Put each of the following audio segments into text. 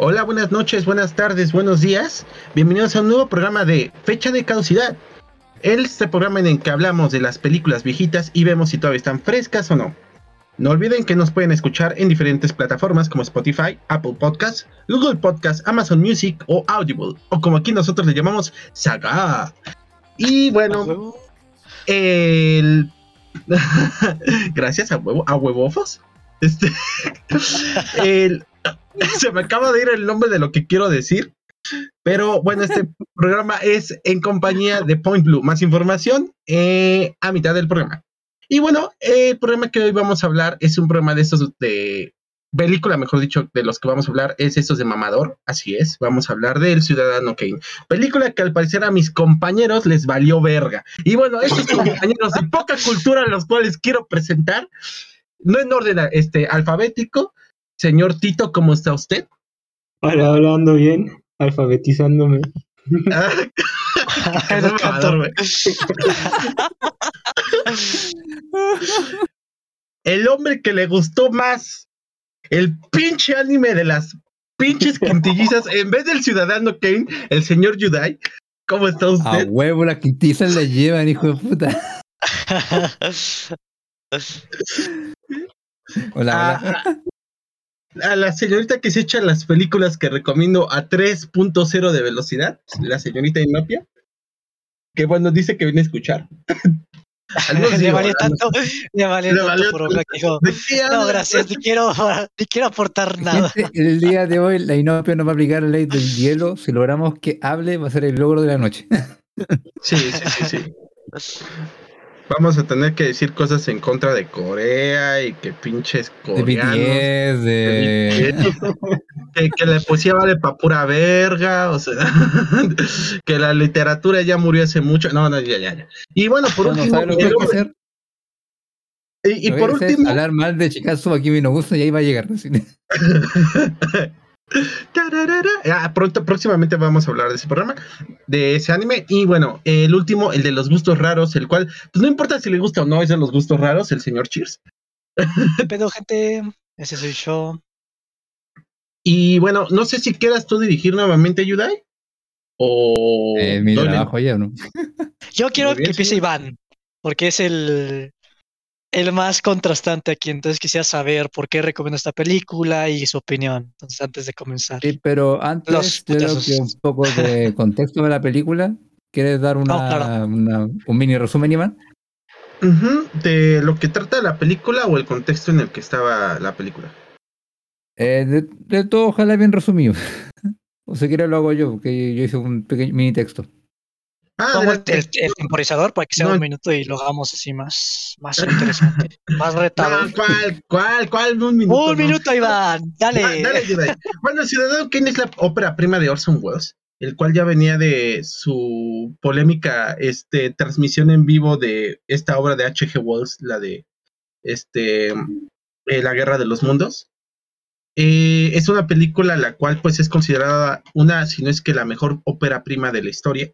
Hola, buenas noches, buenas tardes, buenos días. Bienvenidos a un nuevo programa de Fecha de Caducidad. Este programa en el que hablamos de las películas viejitas y vemos si todavía están frescas o no. No olviden que nos pueden escuchar en diferentes plataformas como Spotify, Apple Podcasts, Google Podcasts, Amazon Music o Audible, o como aquí nosotros le llamamos Saga. Y bueno, el... gracias a huevo, a huevofos. Este, el, se me acaba de ir el nombre de lo que quiero decir. Pero bueno, este programa es en compañía de Point Blue. Más información eh, a mitad del programa. Y bueno, el programa que hoy vamos a hablar es un programa de estos de película, mejor dicho, de los que vamos a hablar, es estos de Mamador. Así es, vamos a hablar del Ciudadano Kane. Película que al parecer a mis compañeros les valió verga. Y bueno, estos compañeros de poca cultura, los cuales quiero presentar, no en orden este, alfabético. Señor Tito, ¿cómo está usted? Hola, hablando bien, alfabetizándome. el hombre que le gustó más el pinche anime de las pinches quintillizas, en vez del ciudadano Kane, el señor Yudai. ¿Cómo está usted? A huevo, la quintiza la llevan, hijo de puta. hola, hola. A, la señorita que se echa las películas que recomiendo a 3.0 de velocidad, la señorita Inopia, que bueno, dice que viene a escuchar. le valió tanto, le valió tanto por no, gracias, ni quiero, ni quiero aportar nada. el día de hoy la Inopia nos va a aplicar la ley del hielo. Si logramos que hable, va a ser el logro de la noche. Sí, sí, sí, sí. Vamos a tener que decir cosas en contra de Corea y que pinches coreanos. De que, la poesía vale pa' pura verga, o sea, que la literatura ya murió hace mucho. No, no, ya, ya, ya. Y bueno, por último. Y, por último. Hablar mal de Chicago aquí me no gusta y ahí va a llegar. Ah, pronto, próximamente vamos a hablar de ese programa, de ese anime. Y bueno, el último, el de los gustos raros, el cual, pues no importa si le gusta o no, es de los gustos raros, el señor Cheers. Pedo, gente, ese soy yo. Y bueno, no sé si quieras tú dirigir nuevamente Yudai. O. Eh, mi trabajo ya, ¿no? Yo quiero que empiece Iván, porque es el, el más contrastante aquí, entonces quisiera saber por qué recomiendo esta película y su opinión. Entonces, antes de comenzar. Sí, pero antes yo creo que un poco de contexto de la película. ¿Quieres dar una, un mini resumen, Iván? ¿De lo que trata la película o el contexto en el que estaba la película? Eh, de, todo, ojalá bien resumido. o si quieres lo hago yo, porque yo hice un pequeño mini texto. Ah, el, temporizador para que sea un minuto y lo hagamos así más, más interesante, más retado. ¿Cuál? ¿Cuál? ¿Cuál? Un minuto. Un minuto, Iván. Dale. dale bueno, Ciudadano Kane es la ópera prima de Orson Welles, el cual ya venía de su polémica este, transmisión en vivo de esta obra de H.G. Wells, la de este, eh, La Guerra de los Mundos. Eh, es una película la cual pues es considerada una, si no es que la mejor ópera prima de la historia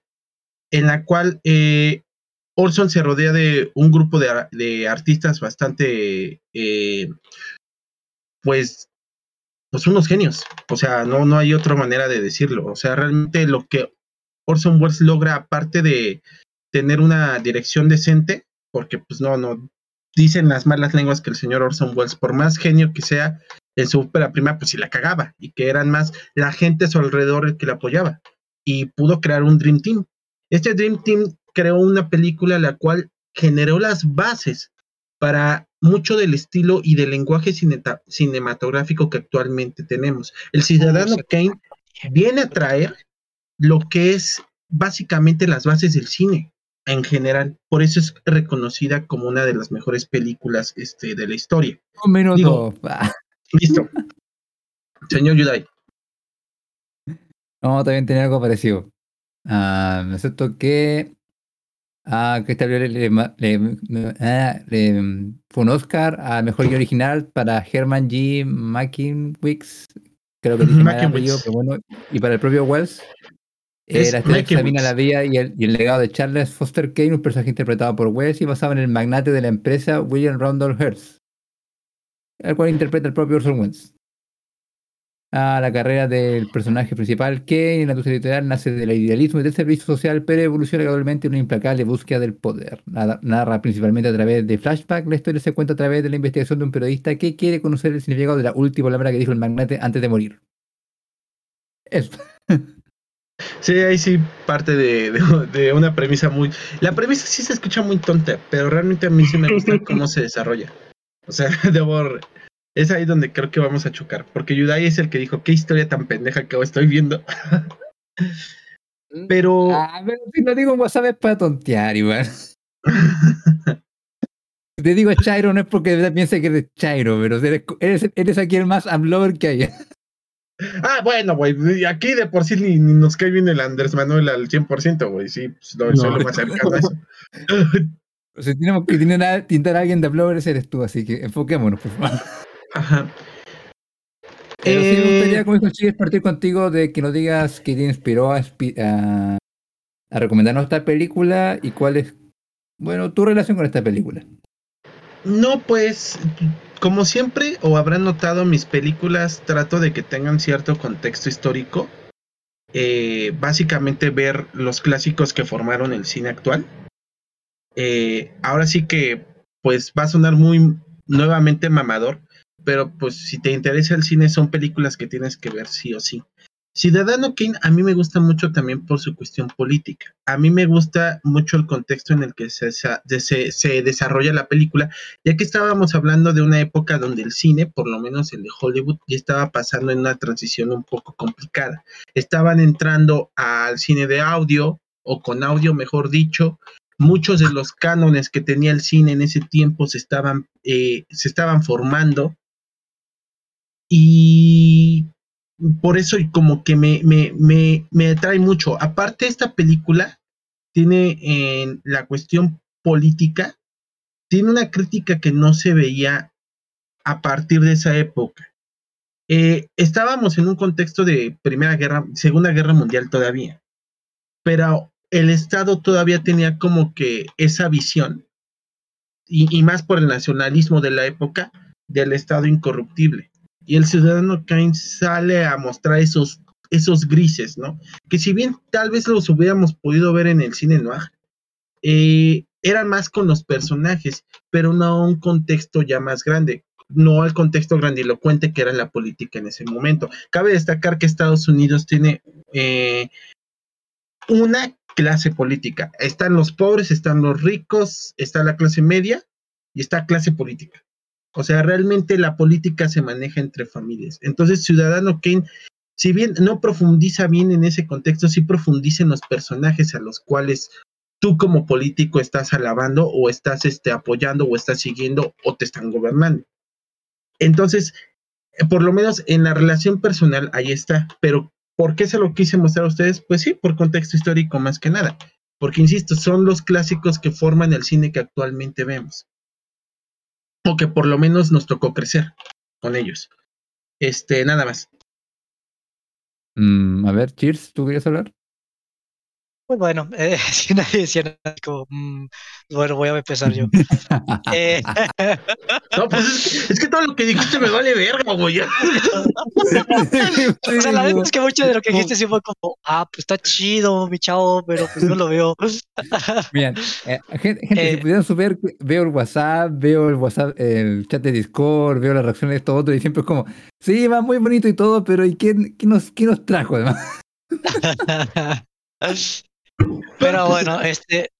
en la cual eh, Orson se rodea de un grupo de, artistas bastante, eh, pues, pues unos genios. O sea, no, no hay otra manera de decirlo. O sea, realmente lo que Orson Welles logra, aparte de tener una dirección decente, porque pues no, no, dicen las malas lenguas que el señor Orson Welles, por más genio que sea en su ópera prima, pues sí la cagaba, y que eran más la gente a su alrededor el que la apoyaba. Y pudo crear un Dream Team. Este Dream Team creó una película la cual generó las bases para mucho del estilo y del lenguaje cinematográfico que actualmente tenemos. El Ciudadano Kane viene a traer lo que es básicamente las bases del cine en general. Por eso es reconocida como una de las mejores películas este, de la historia. Un minuto. listo. Señor Yudai. No, también tenía algo parecido. Ah, excepto que a ah, Christian le, le, ah, fue un Oscar a Mejor Guía Original para Herman G. Mackinwicks, creo que bueno, y para el propio Wells. Eh, la historia examina la vida y el, y el, legado de Charles Foster Kane, un personaje interpretado por Wells y basado en el magnate de la empresa William Randolph Hearst, el cual interpreta el propio Orson Welles. A la carrera del personaje principal, que en la editorial nace del idealismo y del servicio social, pero evoluciona gradualmente en una implacable búsqueda del poder. Narra principalmente a través de flashback. La historia se cuenta a través de la investigación de un periodista que quiere conocer el significado de la última palabra que dijo el magnate antes de morir. Eso. Sí, ahí sí parte de, de, una premisa muy... La premisa sí se escucha muy tonta, pero realmente a mí sí me gusta cómo se desarrolla. O sea, debo es ahí donde creo que vamos a chocar, porque Yudai es el que dijo, qué historia tan pendeja que estoy viendo. pero... Ah, pero si lo digo en WhatsApp es para tontear, igual. Te digo Chairo no es porque piense que eres Chairo, pero eres, eres, aquí el más amlover que hay. Ah, bueno, güey, aquí de por sí ni, nos cae bien el Andrés Manuel al 100%, güey, sí, pues, no, no. más cercano a eso. si tenemos que tintar a alguien de amlover, eres tú, así que enfoquémonos, por favor. Ajá. Pero sí me gustaría, eh, como dijo partir contigo de que nos digas qué te inspiró a, a, recomendarnos esta película y cuál es, bueno, tu relación con esta película. No, pues, como siempre, o habrán notado, mis películas trato de que tengan cierto contexto histórico. Eh, básicamente ver los clásicos que formaron el cine actual. Eh, ahora sí que, pues, va a sonar muy nuevamente mamador, pero pues si te interesa el cine son películas que tienes que ver sí o sí. Ciudadano Kane a mí me gusta mucho también por su cuestión política. A mí me gusta mucho el contexto en el que se, se, desarrolla la película, ya que estábamos hablando de una época donde el cine, por lo menos el de Hollywood, ya estaba pasando en una transición un poco complicada. Estaban entrando al cine de audio, o con audio mejor dicho, muchos de los cánones que tenía el cine en ese tiempo se estaban, eh, se estaban formando y por eso como que me, me, me, me atrae mucho. Aparte, esta película tiene en la cuestión política, tiene una crítica que no se veía a partir de esa época. Eh, estábamos en un contexto de Primera Guerra, Segunda Guerra Mundial todavía, pero el Estado todavía tenía como que esa visión, y más por el nacionalismo de la época, del Estado incorruptible y el ciudadano Kane sale a mostrar esos, esos grises, ¿no? Que si bien tal vez los hubiéramos podido ver en el cine noir, eh, eran más con los personajes, pero no a un contexto ya más grande, no al contexto grandilocuente que era la política en ese momento. Cabe destacar que Estados Unidos tiene eh, una clase política. Están los pobres, están los ricos, está la clase media y está clase política. O sea, realmente la política se maneja entre familias. Entonces, Ciudadano Kane, si bien no profundiza bien en ese contexto, sí profundiza en los personajes a los cuales tú como político estás alabando o estás este, apoyando o estás siguiendo o te están gobernando. Entonces, eh, por lo menos en la relación personal, ahí está. Pero, ¿por qué se lo quise mostrar a ustedes? Pues sí, por contexto histórico más que nada. Porque, insisto, son los clásicos que forman el cine que actualmente vemos o que por lo menos nos tocó crecer con ellos. Este, nada más. Mm, a ver, Cheers, ¿tú querías hablar? Pues bueno, eh, si nadie decía nada, como, mm, bueno, voy a empezar yo. eh, no, pues es, que todo lo que dijiste me vale verga, güey. o sea, la verdad es que mucho de lo que dijiste sí fue como, ah, pues está chido, mi chavo, pero pues no lo veo. Bien, eh, gente, si eh, pudieran subir, veo el WhatsApp, veo el WhatsApp, el chat de Discord, veo las reacciones de todo otro, y siempre es como, sí, va muy bonito y todo, pero ¿y qué, qué nos, qué nos trajo además? Pero bueno, este.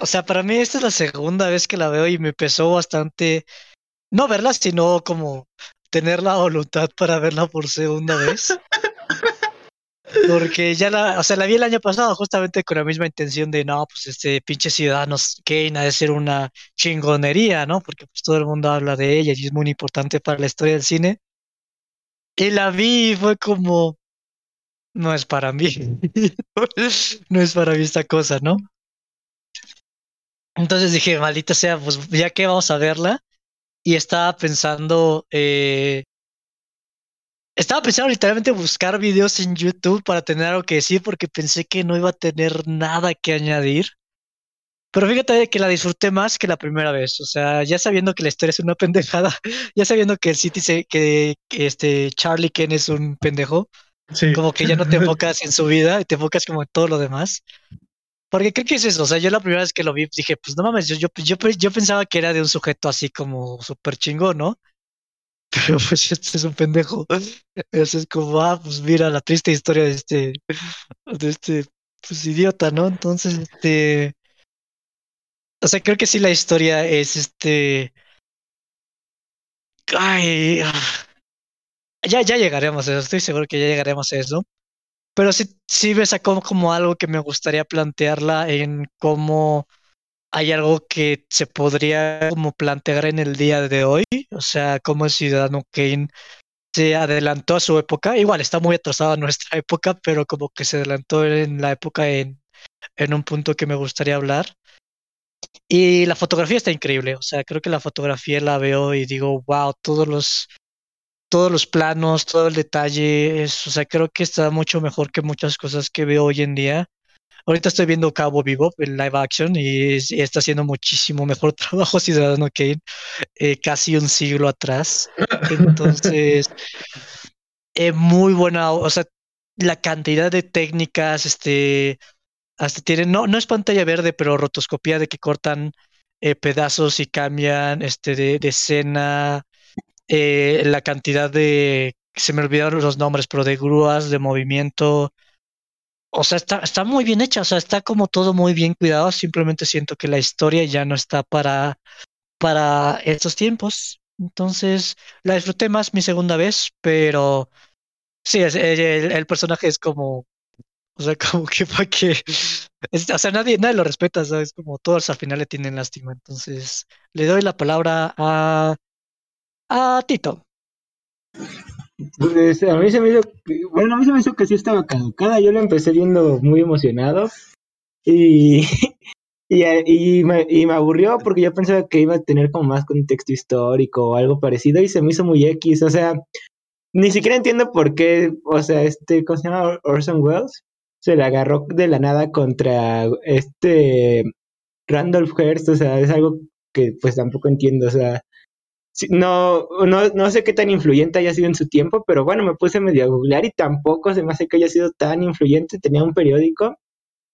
O sea, para mí esta es la segunda vez que la veo y me pesó bastante. No verla, sino como tener la voluntad para verla por segunda vez. Porque ya la, o sea, la vi el año pasado justamente con la misma intención de, no, pues este pinche Ciudadanos Kane ha de ser una chingonería, ¿no? Porque pues todo el mundo habla de ella y es muy importante para la historia del cine. Y la vi y fue como, no es para mí. no es para mí esta cosa, ¿no? Entonces dije, maldita sea, pues ya que vamos a verla. Y estaba pensando, eh, estaba pensando literalmente buscar videos en YouTube para tener algo que decir porque pensé que no iba a tener nada que añadir. Pero fíjate que la disfruté más que la primera vez. O sea, ya sabiendo que la historia es una pendejada, ya sabiendo que el City se, que, que este Charlie Ken es un pendejo, Como que ya no te enfocas en su vida te enfocas como en todo lo demás. Porque creo que es eso. O sea, yo la primera vez que lo vi dije, pues no mames, yo, yo, yo, yo pensaba que era de un sujeto así como súper chingón, ¿no? Pero pues este es un pendejo. Eso es como, ah, pues mira la triste historia de este, de este, pues idiota, ¿no? Entonces, este, o sea, creo que sí la historia es este, ay, ah, ya, ya llegaremos a eso, estoy seguro que ya llegaremos a eso. Pero sí, sí me sacó como algo que me gustaría plantearla en cómo hay algo que se podría como plantear en el día de hoy, o sea, cómo el ciudadano Kane se adelantó a su época, igual está muy atrasado a nuestra época, pero como que se adelantó en la época en, en un punto que me gustaría hablar. Y la fotografía está increíble, o sea, creo que la fotografía la veo y digo, wow, todos los todos los planos, todo el detalle, es, o sea, creo que está mucho mejor que muchas cosas que veo hoy en día. Ahorita estoy viendo Cabo Vivo en live action y, es- y está haciendo muchísimo mejor trabajo Ciudadano Kane, eh, casi un siglo atrás. Entonces, eh, muy buena, o sea, la cantidad de técnicas, este, hasta tienen, no, no es pantalla verde, pero rotoscopía de que cortan eh, pedazos y cambian este, de, de escena, eh, la cantidad de, se me olvidaron los nombres, pero de grúas, de movimiento. O sea, está, está muy bien hecha, o sea, está como todo muy bien cuidado. Simplemente siento que la historia ya no está para, para estos tiempos. Entonces, la disfruté más mi segunda vez, pero sí, es- el, el- personaje es como, o sea, como que para que, es- o sea, nadie, nadie lo respeta, ¿sabes? Como todos al final le tienen lástima. Entonces, le doy la palabra a, a Tito. Pues a mí se me hizo, bueno, a mí se me hizo que sí estaba caducada. Yo lo empecé viendo muy emocionado y, y, y, me, y me aburrió porque yo pensaba que iba a tener como más contexto histórico o algo parecido y se me hizo muy X. O sea, ni siquiera entiendo por qué, o sea, este, ¿cómo se llama? Orson Welles se le agarró de la nada contra este Randolph Hearst. O sea, es algo que pues tampoco entiendo. O sea, no, no, no sé qué tan influyente haya sido en su tiempo, pero bueno, me puse medio a googlear y tampoco se me hace que haya sido tan influyente. Tenía un periódico,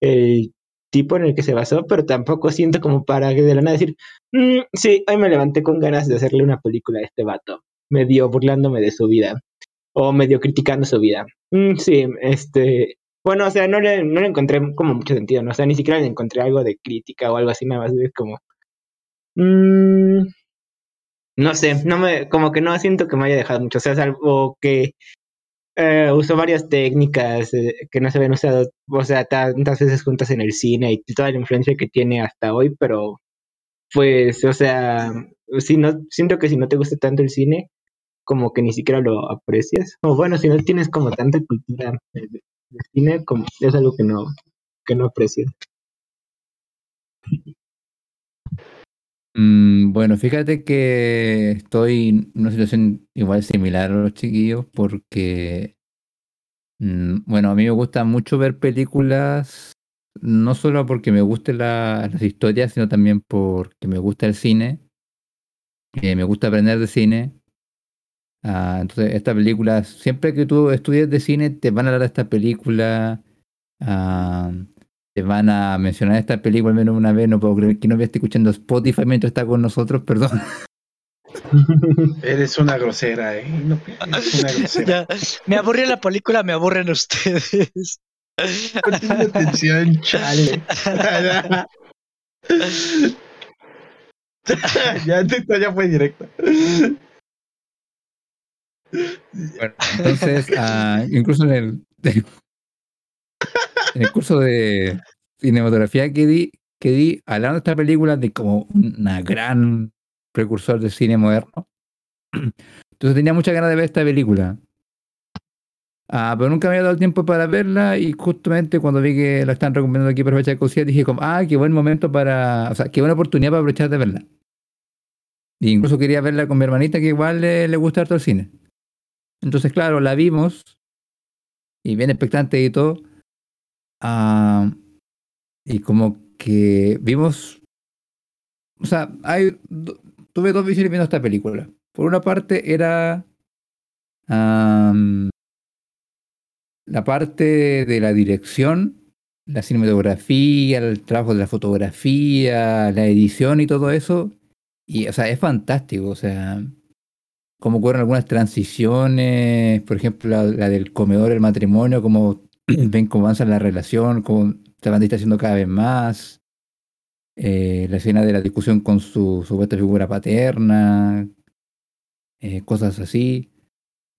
el tipo en el que se basó, pero tampoco siento como para de la nada decir, "Mm, sí, hoy me levanté con ganas de hacerle una película a este vato, medio burlándome de su vida o medio criticando su vida. Mm, sí, este, bueno, o sea, no le, no le encontré como mucho sentido, ¿no? O sea, ni siquiera le encontré algo de crítica o algo así, nada más es como... mm, no sé, no me, como que no siento que me haya dejado mucho, o sea, salvo que eh, usó varias técnicas eh, que no se habían usado, o sea, tantas veces juntas en el cine y toda la influencia que tiene hasta hoy, pero pues, o sea, si no, siento que si no te gusta tanto el cine, como que ni siquiera lo aprecias, o bueno, si no tienes como tanta cultura de, cine, como es algo que no, que no aprecias. Mm, bueno, fíjate que estoy en una situación igual similar a los chiquillos porque, mm, bueno, a mí me gusta mucho ver películas, no solo porque me gusten la- las historias, sino también porque me gusta el cine, eh, me gusta aprender de cine. Ah, entonces, esta película, siempre que tú estudies de cine, te van a hablar de esta película, ah, te van a mencionar esta película al menos una vez. No puedo creer que no me esté escuchando Spotify mientras está con nosotros, perdón. Eres una grosera, ¿eh? No, eres una grosera. Ya, me aburrió la película, me aburren ustedes. Ponte atención, chale. ya, ya fue directo. Bueno, entonces, ah, incluso en el, en el curso de cinematografía que di, que di, hablando de esta película de como una gran precursor del cine moderno. Entonces tenía muchas ganas de ver esta película. Ah, pero nunca me había dado el tiempo para verla y justamente cuando vi que la están recomendando aquí por fecha de dije como, ah, qué buen momento para, o sea, qué buena oportunidad para aprovechar de verla. E incluso quería verla con mi hermanita que igual le, le gusta harto el cine. Entonces, claro, la vimos y bien expectante y todo. Ah, y como porque vimos, o sea, hay, tuve dos visiones viendo esta película. Por una parte era am, la parte de la dirección, la cinematografía, el trabajo de la fotografía, la edición y todo eso. Y, o sea, es fantástico, o sea, cómo ocurren algunas transiciones, por ejemplo, la, la del comedor, el matrimonio, cómo ven cómo avanza la relación, cómo se van distanciando cada vez más. Eh, la escena de la discusión con su supuesta figura paterna, eh, cosas así.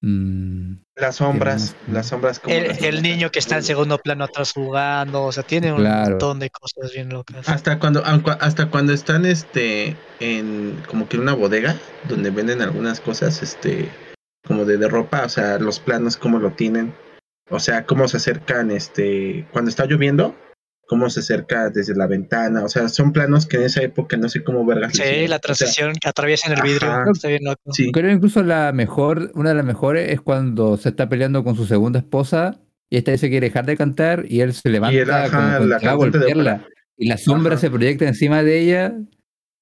Mm, Las sombras, más? las sombras como El, las el sombras. niño que está en segundo plano atrás jugando, o sea, tiene un Claro. montón de cosas bien locas. Hasta cuando, hasta cuando están este en como que en una bodega donde venden algunas cosas, este, como de, de ropa, o sea, los planos cómo lo tienen, o sea, cómo se acercan, este, cuando está lloviendo, cómo se acerca desde la ventana, o sea, son planos que en esa época no sé cómo vergas. Sí, la O sea, transición que atraviesa en el vidrio, ajá. está bien loco. sí, Creo incluso la mejor, una de las mejores es cuando se está peleando con su segunda esposa y esta dice que quiere dejar de cantar y él se levanta él, ajá, como con la a de y la sombra Ajá. se proyecta encima de ella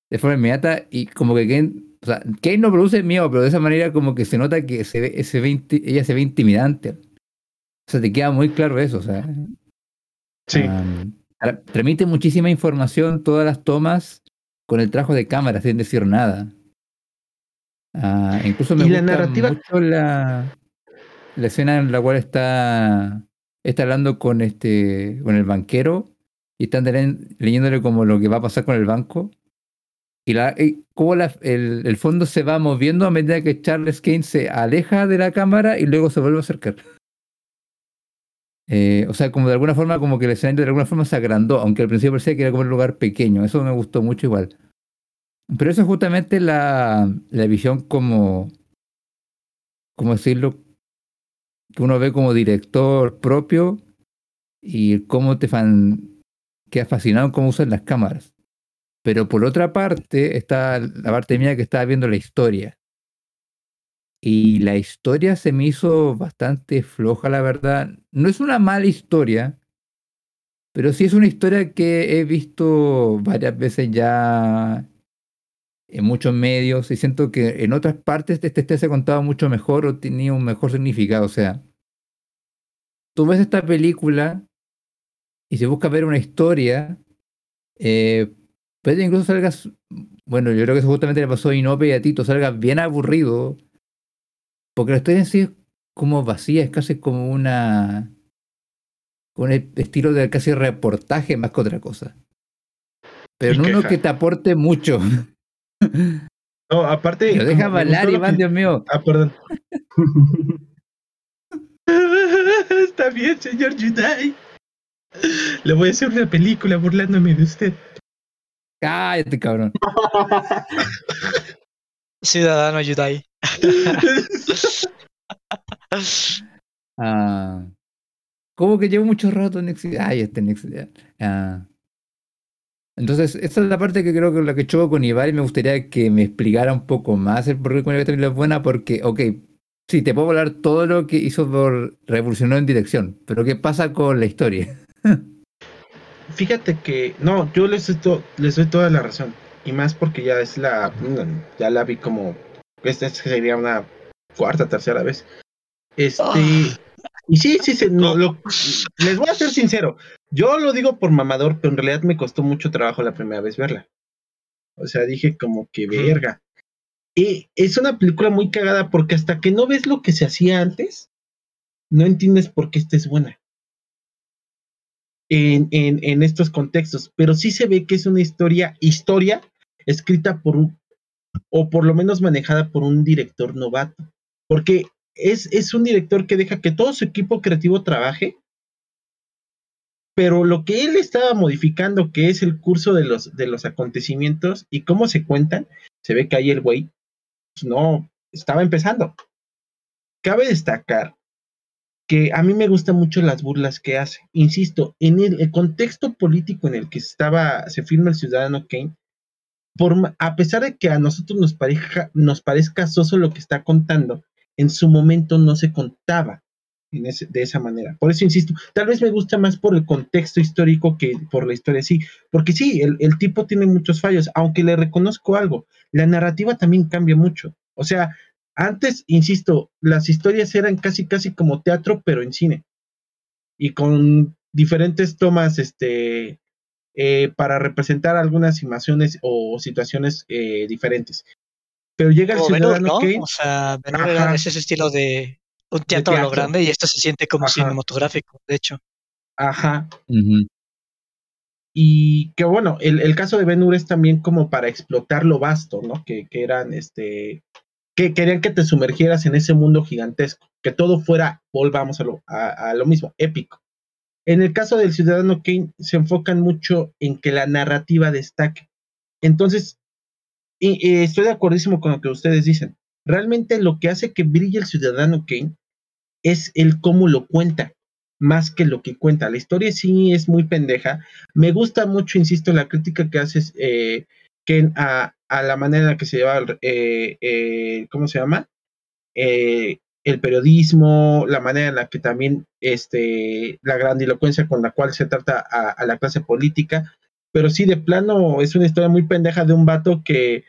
de forma inmediata y como que Kane, o sea, Kane no produce miedo, pero de esa manera como que se nota que se ve, se ve inti- ella se ve intimidante. O sea, te queda muy claro eso, o sea. sí, transmite muchísima información, todas las tomas con el trabajo de cámara, sin decir nada. Ah, incluso me Y la gusta narrativa- mucho la, la escena en la cual está, está hablando con este con el banquero y están le- leyéndole como lo que va a pasar con el banco. Y, la, y cómo la- el, el fondo se va moviendo a medida que Charles Kane se aleja de la cámara y luego se vuelve a acercar. Eh, o sea, como de alguna forma, como que el escenario de alguna forma se agrandó, aunque al principio parecía que era como un lugar pequeño. Eso me gustó mucho igual. Pero eso es justamente la, la visión como, ¿cómo decirlo? Que uno ve como director propio y cómo te fan, quedas fascinado en cómo usan las cámaras. Pero por otra parte está la parte mía que estaba viendo la historia. Y la historia se me hizo bastante floja, la verdad. No es una mala historia, pero sí es una historia que he visto varias veces ya en muchos medios y siento que en otras partes este, este se contaba mucho mejor o tenía un mejor significado. O sea, tú ves esta película y si buscas ver una historia, eh, puede incluso salgas, bueno, yo creo que eso justamente le pasó a Inope y a Tito, salgas bien aburrido, porque la historia en sí es como vacía, es casi como una, un estilo de casi reportaje más que otra cosa. Pero no uno que te aporte mucho. no, aparte, Lo deja bailar, Iván, que- Dios mío. Ah, perdón. Está bien, señor Judai. Le voy a hacer una película burlándome de usted. Cállate, cabrón. Ciudadano Yudai. Ah, como que llevo mucho rato en Next. Ay, este Next. Ah. Entonces, esa es la parte que creo que la que choco con Ibar y me gustaría que me explicara un poco más el por qué con esta película es buena, porque, ok, sí, te puedo hablar todo lo que hizo por revolucionó en dirección, pero ¿qué pasa con la historia? Fíjate que, no, yo les doy, to- les doy toda la razón. Y más porque ya es la, ya la vi como, esta sería una cuarta, tercera vez. Este, Ah. y sí, sí, sí, no, lo, les voy a ser sincero. Yo lo digo por mamador, pero en realidad me costó mucho trabajo la primera vez verla. O sea, dije como que verga. Y es una película muy cagada porque hasta que no ves lo que se hacía antes, no entiendes por qué esta es buena. En, en, en estos contextos, pero sí se ve que es una historia, historia escrita por un, o por lo menos manejada por un director novato, porque es, es un director que deja que todo su equipo creativo trabaje, pero lo que él estaba modificando, que es el curso de los, de los acontecimientos y cómo se cuentan, se ve que ahí el güey pues, no estaba empezando. Cabe destacar que a mí me gustan mucho las burlas que hace. Insisto, en el, el contexto político en el que estaba, se firma el Ciudadano Kane, por, a pesar de que a nosotros nos, nos parezca soso lo que está contando, en su momento no se contaba. de esa manera. Por eso insisto, tal vez me gusta más por el contexto histórico que por la historia sí, porque sí, el, el tipo tiene muchos fallos, aunque le reconozco algo, la narrativa también cambia mucho. O sea, antes, insisto, las historias eran casi, casi como teatro, pero en cine. Y con diferentes tomas, este, eh, para representar algunas imágenes o situaciones eh, diferentes. Pero llega el Como ciudadano ¿no? Kane, O sea, era ese estilo de un teatro a lo grande y esto se siente como Ajá. cinematográfico, de hecho. ajá, y que bueno, el, el caso de Ben Hur es también como para explotar lo vasto, ¿no? Que, que eran, este, que querían que te sumergieras en ese mundo gigantesco, que todo fuera, volvamos a lo, a, a lo mismo, épico. En el caso del Ciudadano Kane, se enfocan mucho en que la narrativa destaque. Entonces, estoy de acuerdísimo con lo que ustedes dicen. Realmente lo que hace que brille el Ciudadano Kane es el cómo lo cuenta, más que lo que cuenta. La historia sí es muy pendeja. Me gusta mucho, insisto, la crítica que haces, eh, a, a la manera en la que se lleva, eh, eh, ¿cómo se llama? El periodismo, la manera en la que también este, la grandilocuencia con la cual se trata a, a la clase política. Pero sí, de plano, es una historia muy pendeja de un vato que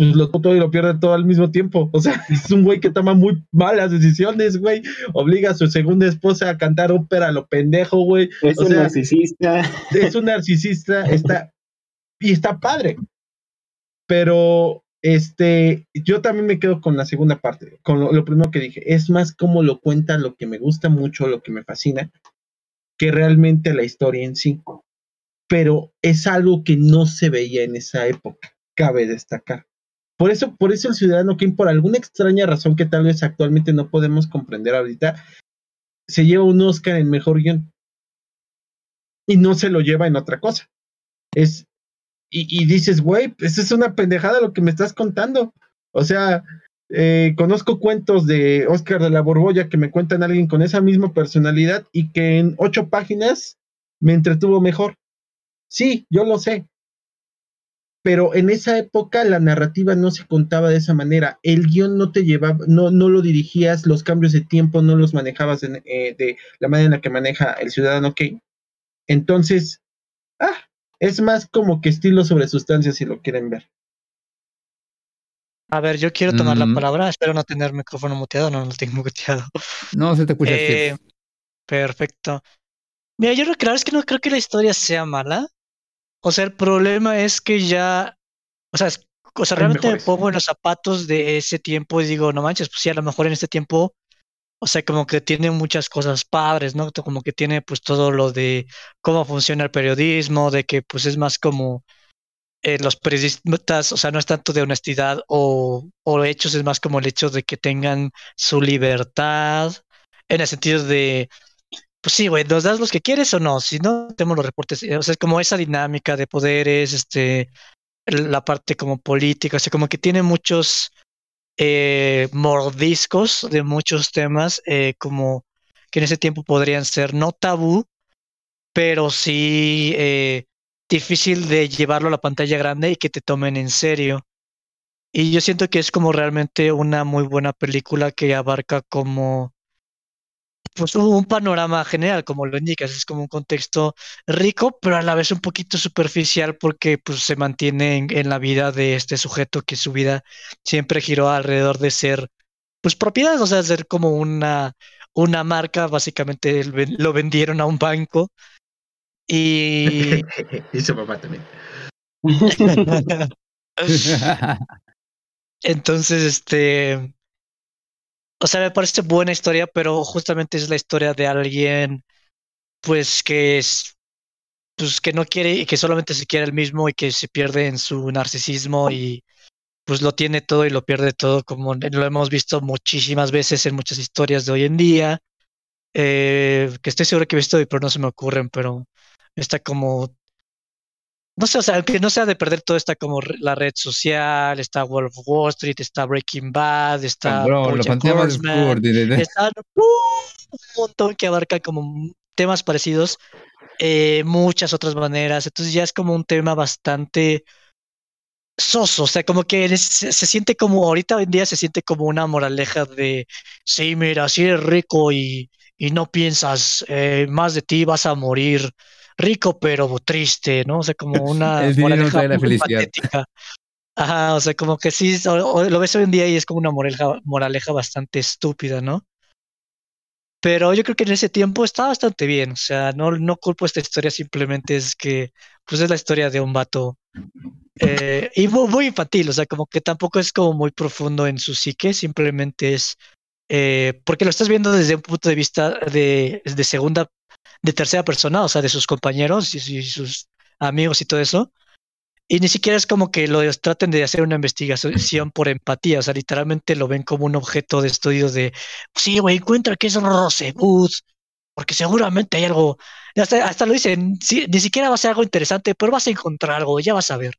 pues lo todo y lo pierde todo al mismo tiempo. O sea, es un güey que toma muy malas decisiones, güey. Obliga a su segunda esposa a cantar ópera a lo pendejo, güey. Es O un sea, narcisista. es un narcisista, está y está padre. Pero este, yo también me quedo con la segunda parte, con lo, primero que dije. Es más cómo lo cuenta, lo que me gusta mucho, lo que me fascina, que realmente la historia en sí. Pero es algo que no se veía en esa época, cabe destacar. Por eso, por eso el ciudadano Kane, por alguna extraña razón que tal vez actualmente no podemos comprender ahorita, se lleva un Oscar en mejor guion. Y no se lo lleva en otra cosa. Es, y, dices, güey, pues es una pendejada lo que me estás contando. O sea, eh, conozco cuentos de Oscar de la Borbolla que me cuentan alguien con esa misma personalidad y que en ocho páginas me entretuvo mejor. Sí, yo lo sé. Pero en esa época la narrativa no se contaba de esa manera. El guion no te llevaba, no, no lo dirigías, los cambios de tiempo no los manejabas en, eh, de la manera en la que maneja el ciudadano Kane. Entonces, ah, es más como que estilo sobre sustancias si lo quieren ver. A ver, yo quiero tomar la Mm. palabra. Espero no tener micrófono muteado. No, no lo tengo muteado. No se te escucha. Eh, perfecto. Mira, yo creo que la verdad es que no creo que la historia sea mala. O sea, el problema es que ya, o sea, es- o sea, realmente me pongo en los zapatos de ese tiempo y digo, no manches, pues sí, a lo mejor en este tiempo, o sea, como que tiene muchas cosas padres, ¿no? Como que tiene pues todo lo de cómo funciona el periodismo, de que pues es más como eh, los periodistas, o sea, no es tanto de honestidad o, o hechos, es más como el hecho de que tengan su libertad, en el sentido de, pues sí, güey, ¿nos das los que quieres o no? Si no, tenemos los reportes, eh, o sea, es como esa dinámica de poderes, este, la parte como política, o sea, como que tiene muchos eh, mordiscos de muchos temas, eh, como que en ese tiempo podrían ser no tabú, pero sí eh, difícil de llevarlo a la pantalla grande y que te tomen en serio. Y yo siento que es como realmente una muy buena película que abarca como pues un un panorama general, como lo indicas, es como un contexto rico, pero a la vez un poquito superficial porque pues se mantiene en, en la vida de este sujeto que su vida siempre giró alrededor de ser pues propiedad, o sea, ser como una, una marca, básicamente lo vendieron a un banco y y su papá también. entonces este o sea, me parece buena historia, pero justamente es la historia de alguien pues que es pues que no quiere y que solamente se quiere el mismo y que se pierde en su narcisismo y pues lo tiene todo y lo pierde todo, como lo hemos visto muchísimas veces en muchas historias de hoy en día, eh, que estoy seguro que he visto, pero no se me ocurren, pero está como, no sé, o sea, aunque no sea de perder todo, está como la red social, está Wolf Wall Street, está Breaking Bad, está fantasmas de Horseman, de- ¡uh! un montón que abarcan como temas parecidos, eh, muchas otras maneras. Entonces ya es como un tema bastante soso, o sea, como que se siente como, ahorita hoy en día se siente como una moraleja de, sí, mira, si eres rico y, y no piensas eh, más de ti, vas a morir rico pero triste, ¿no? O sea, como una El moraleja la muy patética. Ajá, o sea, como que sí, o- o lo ves hoy en día y es como una moraleja, moraleja bastante estúpida, ¿no? Pero yo creo que en ese tiempo está bastante bien, o sea, no, no culpo esta historia, simplemente es que, pues es la historia de un vato eh, y muy, muy infantil, o sea, como que tampoco es como muy profundo en su psique, simplemente es eh, porque lo estás viendo desde un punto de vista de, de segunda, de tercera persona, o sea, de sus compañeros y, sus amigos y todo eso. Y ni siquiera es como que lo traten de hacer una investigación por empatía, o sea, literalmente lo ven como un objeto de estudio de, sí, güey, encuentra que es Rosebud, porque seguramente hay algo, hasta, hasta lo dicen, sí, ni siquiera va a ser algo interesante, pero vas a encontrar algo, ya vas a ver.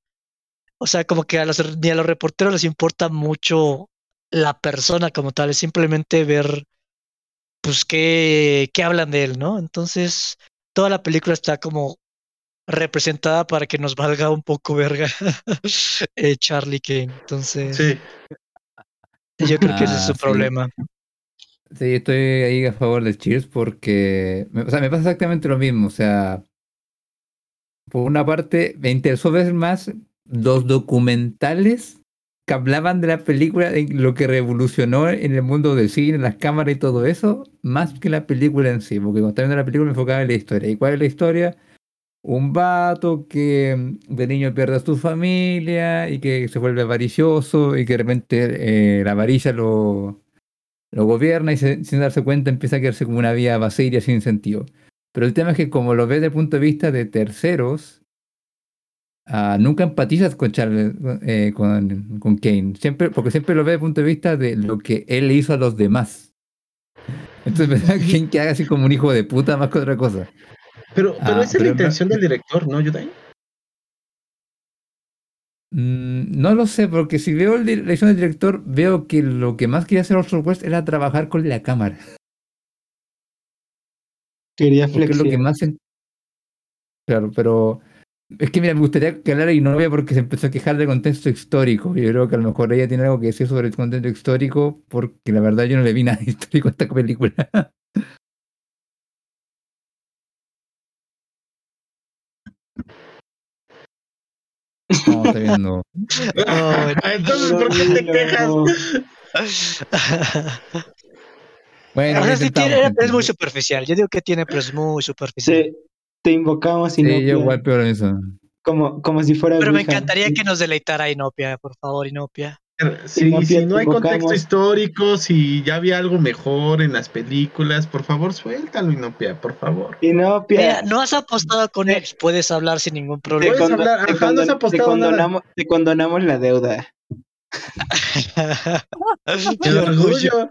O sea, como que a los, ni a los reporteros les importa mucho la persona como tal, es simplemente ver, pues, qué, qué hablan de él, ¿no? Entonces, toda la película está como representada para que nos valga un poco verga eh, Charlie Kane. Entonces, Sí. yo creo que ese es Ah, su sí. problema. Sí, estoy ahí a favor de Cheers porque, me- o sea, me pasa exactamente lo mismo. O sea, por una parte, me interesó ver más los documentales que hablaban de la película, de lo que revolucionó en el mundo del cine, las cámaras y todo eso, más que la película en sí. Porque cuando estaba viendo la película me enfocaba en la historia. ¿Y cuál es la historia? Un vato que mm, de niño pierde a su familia y que se vuelve avaricioso y que de repente eh, la avaricia lo, lo gobierna y se- sin darse cuenta empieza a quedarse como una vía vacía sin sentido. Pero el tema es que como lo ves desde el punto de vista de terceros, ah, nunca empatizas con Charles, eh, con, con Kane, siempre, porque siempre lo ves desde el punto de vista de lo que él le hizo a los demás. Entonces Kane que haga así como un hijo de puta más que otra cosa. Pero, pero Ah, esa es la intención del director, ¿no, Yudai? Mm, no lo sé, porque si veo la edición del director, veo que lo que más quería hacer Orson Welles era trabajar con la cámara. Quería en- Claro, pero... Es que mira, me gustaría que hablara Inovia porque se empezó a quejar del contexto histórico. Yo creo que a lo mejor ella tiene algo que decir sobre el contexto histórico, porque la verdad yo no le vi nada histórico a esta película. No, está viendo. Oh, bueno. Entonces, ¿por qué te quejas? Bueno, intentamos, tiene, es muy superficial. Yo digo que tiene, pero es muy superficial. Sí, te invocamos y Sí, no yo igual peor en eso. como, como si fuera Pero me encantaría que nos deleitara Inopia, por favor, Inopia. Si, no, si no hay invocamos. contexto histórico, si ya había algo mejor en las películas, por favor, suéltalo, Inopia, por favor. Inopia, Mira, no has apostado con él, puedes hablar sin ningún te, problema. puedes condo- hablar, te ajá, no has condon- te apostado nada. condonamos, te condonamos la deuda. ¡Qué orgullo!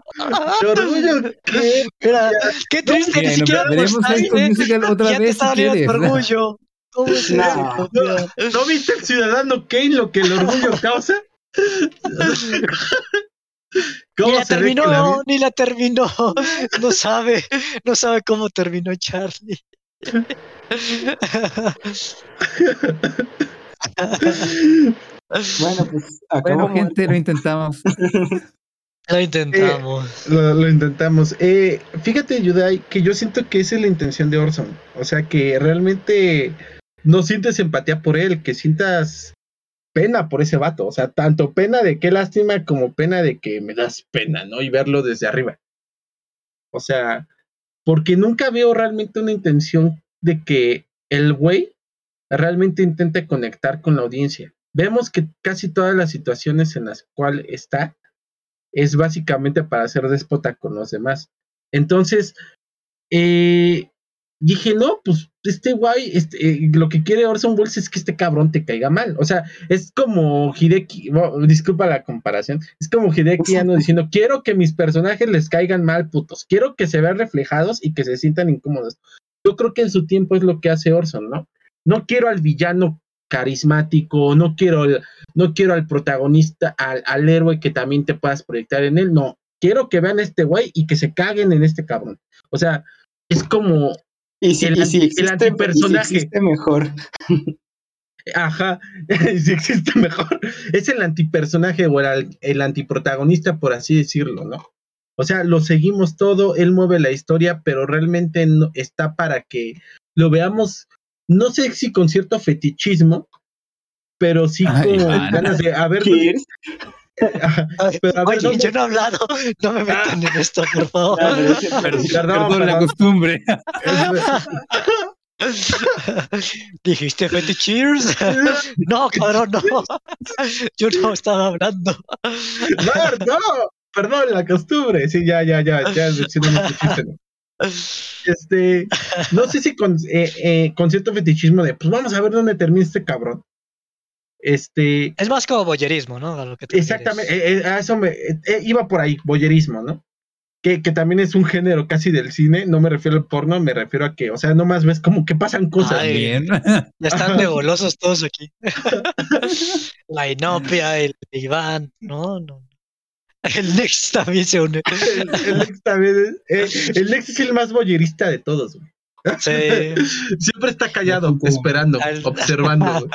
¡Qué orgullo! ¿Qué? Mira, qué triste, Mira, ni siquiera apostaste. Musical otra Ya te vez si quieres. tu orgullo. ¿Cómo es No. ¿No viste el ciudadano Kane lo que el orgullo causa? Ni ¿Cómo la la terminó, vida- ni la terminó. No sabe, no sabe cómo terminó Charlie. Bueno, pues Bueno, acabó gente, lo intentamos. Lo intentamos. Lo, lo intentamos. Eh, fíjate, Yudai, que yo siento que esa es la intención de Orson. O sea, que realmente no sientes empatía por él, que sientas pena por ese vato. O sea, tanto pena de qué lástima como pena de que me das pena, ¿no? Y verlo desde arriba. O sea, porque nunca veo realmente una intención de que el güey realmente intente conectar con la audiencia. Vemos que casi todas las situaciones en las cuales está es básicamente para ser déspota con los demás. Entonces, eh, dije, no, pues este guay, este, lo que quiere Orson Welles es que este cabrón te caiga mal. O sea, es como Hideki, disculpa la comparación, es como Hideki Anno diciendo, quiero que mis personajes les caigan mal, putos, quiero que se vean reflejados y que se sientan incómodos. Yo creo que en su tiempo es lo que hace Orson, ¿no? No quiero al villano carismático, no quiero al, no quiero al protagonista, al, al héroe que también te puedas proyectar en él, no, quiero que vean a este güey y que se caguen en este cabrón. O sea, es como, Y si, el y si anti- el existe, y si antipersonaje. existe mejor. ajá, si existe mejor, es el antipersonaje o el, el antiprotagonista, por así decirlo, ¿no? O sea, lo seguimos todo, él mueve la historia, pero realmente no está para que lo veamos, no sé si con cierto fetichismo, pero sí Ay, con man. ganas de, a ver, pero a ver, Oye, ¿dónde- yo no he hablado. No me metan en esto, por favor. Ah, Perdón, Perdón, perdón, la costumbre. ¿Dijiste Fetty Cheers? No, cabrón, no. Yo no estaba hablando. no, no, perdón, la costumbre, sí, ya, ya, ya, ya, Este, no sé si con, eh, eh, con cierto fetichismo de, pues vamos a ver dónde termina este cabrón. Este, Es más como boyerismo, ¿no? A lo que te refieres. exactamente, eh, eh, a eso me, iba por ahí, boyerismo, ¿no? Que, que también es un género casi del cine, no me refiero al porno, me refiero a que, o sea, nomás ves como que pasan cosas. Ay, Bien. Ya están de golosos todos aquí. La Inopia, el Iván. No, no. El Nex también se une. El, el Lex también es- eh, el Lex es el más boyerista de todos, güey. Sí. Siempre está callado, esperando, Al- observando, güey.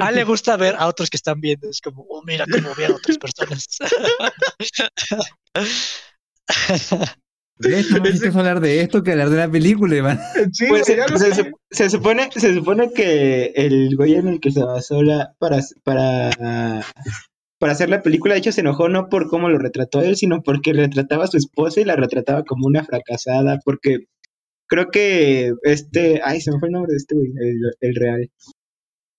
A él le gusta ver a otros que están viendo. Es como, oh, mira cómo ven a otras personas. De hecho, más chistoso hablar de esto que hablar de la película, Iván. Sí, Pues, se, se- se supone, se supone que el güey en el que se basó la, para, para, para hacer la película, de hecho, se enojó no por cómo lo retrató él, sino porque retrataba a su esposa y la retrataba como una fracasada, porque creo que este, ay, se me fue el nombre de este güey, el, real.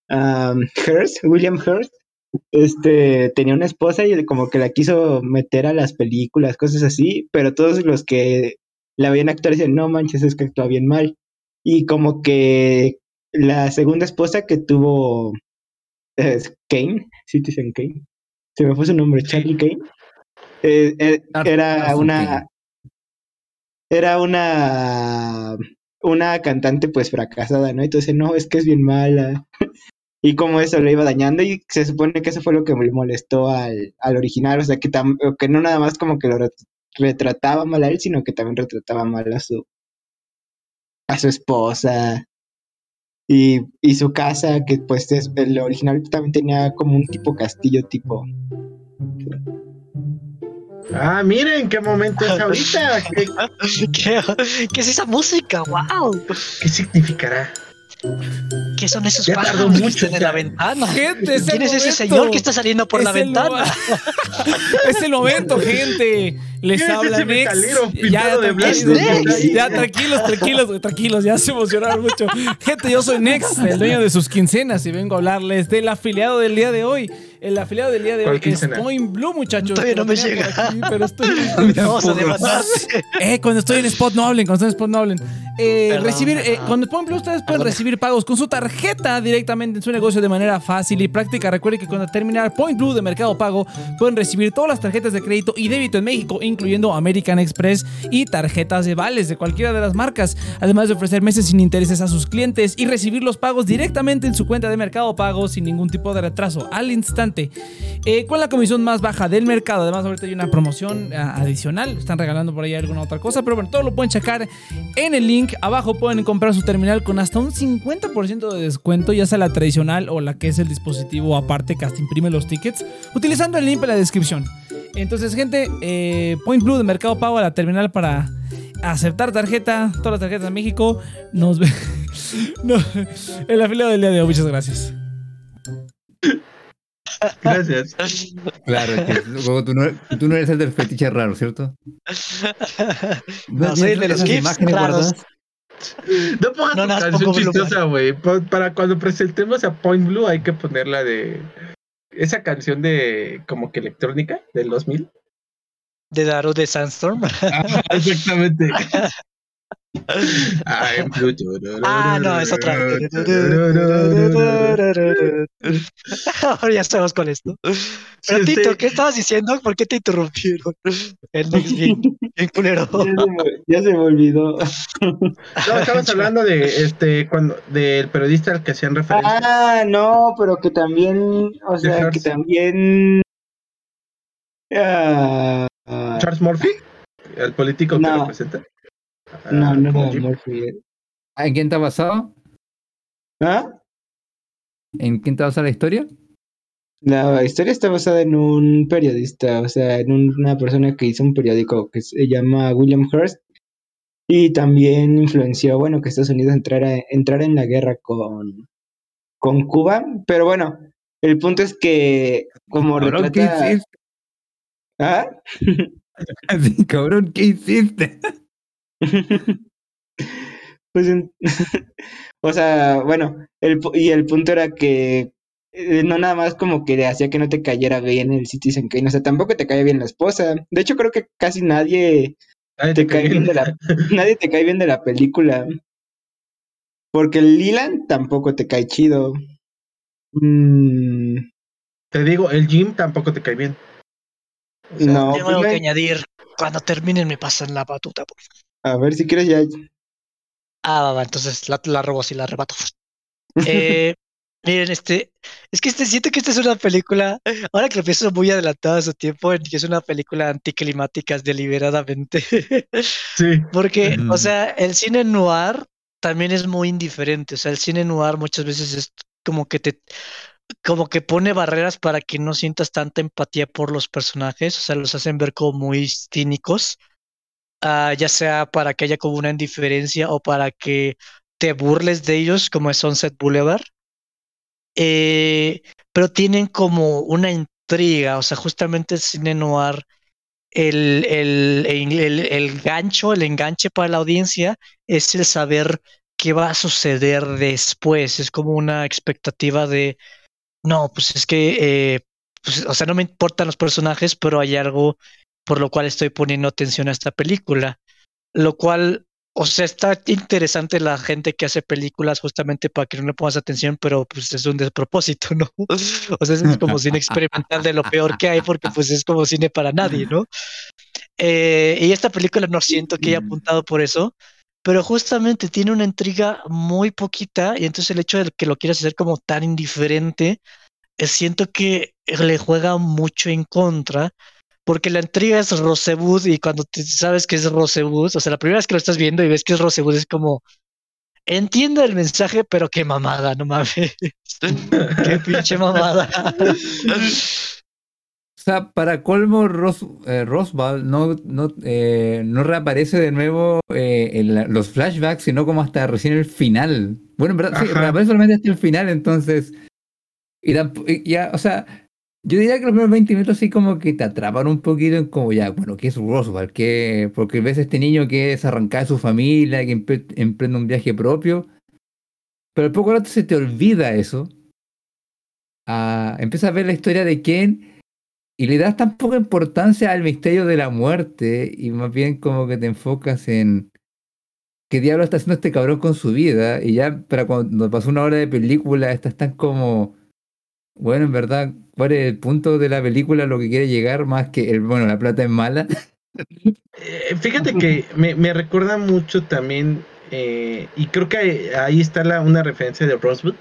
Um, Hearst, William Hearst, este, tenía una esposa y como que la quiso meter a las películas, cosas así, pero todos los que la veían actuar decían, no manches, es que actúa bien mal. Y como que la segunda esposa que tuvo es Kane, Citizen Kane, se me fue su nombre, Charlie Kane, eh, eh, Ar- era Arthur una era una una cantante pues fracasada, ¿no? Entonces, no, es que es bien mala. Y como eso lo iba dañando y se supone que eso fue lo que le molestó al, al original, o sea, que, tam- que no nada más como que lo ret- retrataba mal a él, sino que también retrataba mal a su a su esposa y, y su casa, que pues es, el original también tenía como un tipo castillo tipo Ah, miren qué momento es ahorita. ¿Qué, ¿Qué, qué es esa música? ¡Wow! qué significará? ¿Qué son esos pájaros que están en la ventana? Gente, es ¿Quién es ese señor que está saliendo por Es la ventana? es el momento, gente. Les ¿Quién es habla ese Nex. Ya, de ya, Nex. ya, tranquilos, tranquilos, tranquilos, ya se emocionaron mucho. Gente, yo soy Nex, el dueño de sus quincenas, y vengo a hablarles del afiliado del día de hoy. El afiliado del día de ¿Cuál hoy es quincena? Point Blue, muchachos. Todavía no me llega. aquí, pero estoy. Vamos a. Eh, cuando estoy en Spot no hablen, cuando estoy en Spot no hablen. Eh, Perdón, recibir, eh, cuando Point Blue ustedes pueden recibir pagos con su tarjeta directamente en su negocio de manera fácil y práctica. Recuerden que cuando terminar Point Blue de Mercado Pago pueden recibir todas las tarjetas de crédito y débito en México, incluyendo American Express y tarjetas de vales de cualquiera de las marcas, además de ofrecer meses sin intereses a sus clientes y recibir los pagos directamente en su cuenta de Mercado Pago sin ningún tipo de retraso, al instante. Eh, con la comisión más baja del mercado. Además, ahorita hay una promoción ah, adicional. Están regalando por ahí alguna otra cosa. Pero bueno, todo lo pueden checar en el link. Abajo pueden comprar su terminal con hasta un 50% de descuento, ya sea la tradicional o la que es el dispositivo aparte que hasta imprime los tickets, utilizando el link en la descripción. Entonces, gente, eh, Point Blue de Mercado Pago a la terminal para aceptar tarjeta, todas las tarjetas de México. Nos ve. no, el afiliado del día de hoy, muchas gracias. Gracias. Claro, que luego tú no, tú no eres el del fetiche raro, ¿cierto? No, soy el de gifs imágenes raros. guardadas? No pongas No, más canción chistosa, güey. Pa- Para cuando presentemos a Point Blue hay que ponerla de... Esa canción de como que electrónica del 2000. De Daru de Sandstorm. Ajá, exactamente. I'm. Ah, no, es otra. Ahora ya estamos con esto. Pero Sí, Tito, sí. ¿qué estabas diciendo? ¿Por qué te interrumpieron? El Nex bien, bien culero. Ya se me, olvidó. No, estabas hablando de este cuando del periodista al que hacían referencia. Ah, no, pero que también, o sea, Dejarse. que también... ah, Charles Murphy, el político que No. representa. No, no era Jim. Murphy. ¿En quién te ha basado? ¿Ah? ¿En quién te ha basado la historia? La historia está basada en un periodista, o sea, en una persona que hizo un periódico que se llama William Hearst y también influenció, bueno, que Estados Unidos entrara, entrara en la guerra con, con Cuba, pero bueno, el punto es que como Cabrón, ¿qué retrata... hiciste? ¿Ah? Así, cabrón, ¿qué hiciste? Pues, en- o sea, bueno, el, y el punto era que eh, no nada más como que hacía que no te cayera bien el Citizen Kane, o sea, tampoco te caía bien la esposa. De hecho, creo que casi nadie te te cae bien de la, nadie te cae bien de la película. Porque el Leland tampoco te cae chido. Mm, Te digo, el Jim tampoco te cae bien. O sea, no, Tengo algo que añadir. Cuando terminen me pasan la batuta. por favor. A ver si quieres ya. Ah, va, va, entonces la, la robo, sí, la arrebato. Eh, miren, este, es que este, siento que esta es una película, ahora que lo pienso muy adelantada a su tiempo, en que es una película anticlimática deliberadamente. Sí. Porque, o Mm. sea, el cine noir también es muy indiferente. O sea, el cine noir muchas veces es como que te, como que pone barreras para que no sientas tanta empatía por los personajes. O sea, los hacen ver como muy cínicos. Ah, ya sea para que haya como una indiferencia o para que te burles de ellos, como es Sunset Boulevard. Eh, pero tienen como una intriga. O sea, justamente el cine el, el, el- el gancho, el enganche para la audiencia es el saber qué va a suceder después. Es como una expectativa de, no, pues es que, eh, pues, o sea, no me importan los personajes, pero hay algo por lo cual estoy poniendo atención a esta película. Lo cual, o sea, está interesante la gente que hace películas justamente para que no le pongas atención, pero pues es un despropósito, ¿no? O sea, es como cine experimental de lo peor que hay, porque pues es como cine para nadie, ¿no? Eh, y esta película no siento que haya apuntado por eso, pero justamente tiene una intriga muy poquita y entonces el hecho de que lo quieras hacer como tan indiferente, eh, siento que le juega mucho en contra, porque la intriga es Rosewood y cuando te sabes que es Rosewood, o sea, la primera vez que lo estás viendo y ves que es Rosewood es como, entiendo el mensaje, pero qué mamada, no mames. qué pinche mamada. O sea, para colmo, Ros, eh, Roswell no, no, eh, no reaparece de nuevo eh, en la- los flashbacks, sino como hasta recién el final. Bueno, en verdad, sí, reaparece solamente hasta el final, entonces. Y tamp- y ya, o sea, yo diría que los primeros 20 minutos sí como que te atrapan un poquito en como ya, bueno, ¿qué es Roswell? ¿Qué? Porque ves a este niño que es arrancado de su familia, que empre- emprende un viaje propio. Pero al poco rato se te olvida eso. Ah, empiezas a ver la historia de Ken y le das tan poca importancia al misterio de la muerte y más bien como que te enfocas en qué diablo está haciendo este cabrón con su vida y ya para cuando pasó una hora de película estás tan como bueno en verdad cuál es el punto de la película lo que quiere llegar más que el bueno la plata es mala Eh, fíjate que me, me recuerda mucho también, eh, y creo que ahí, está la, una referencia de Rosewood,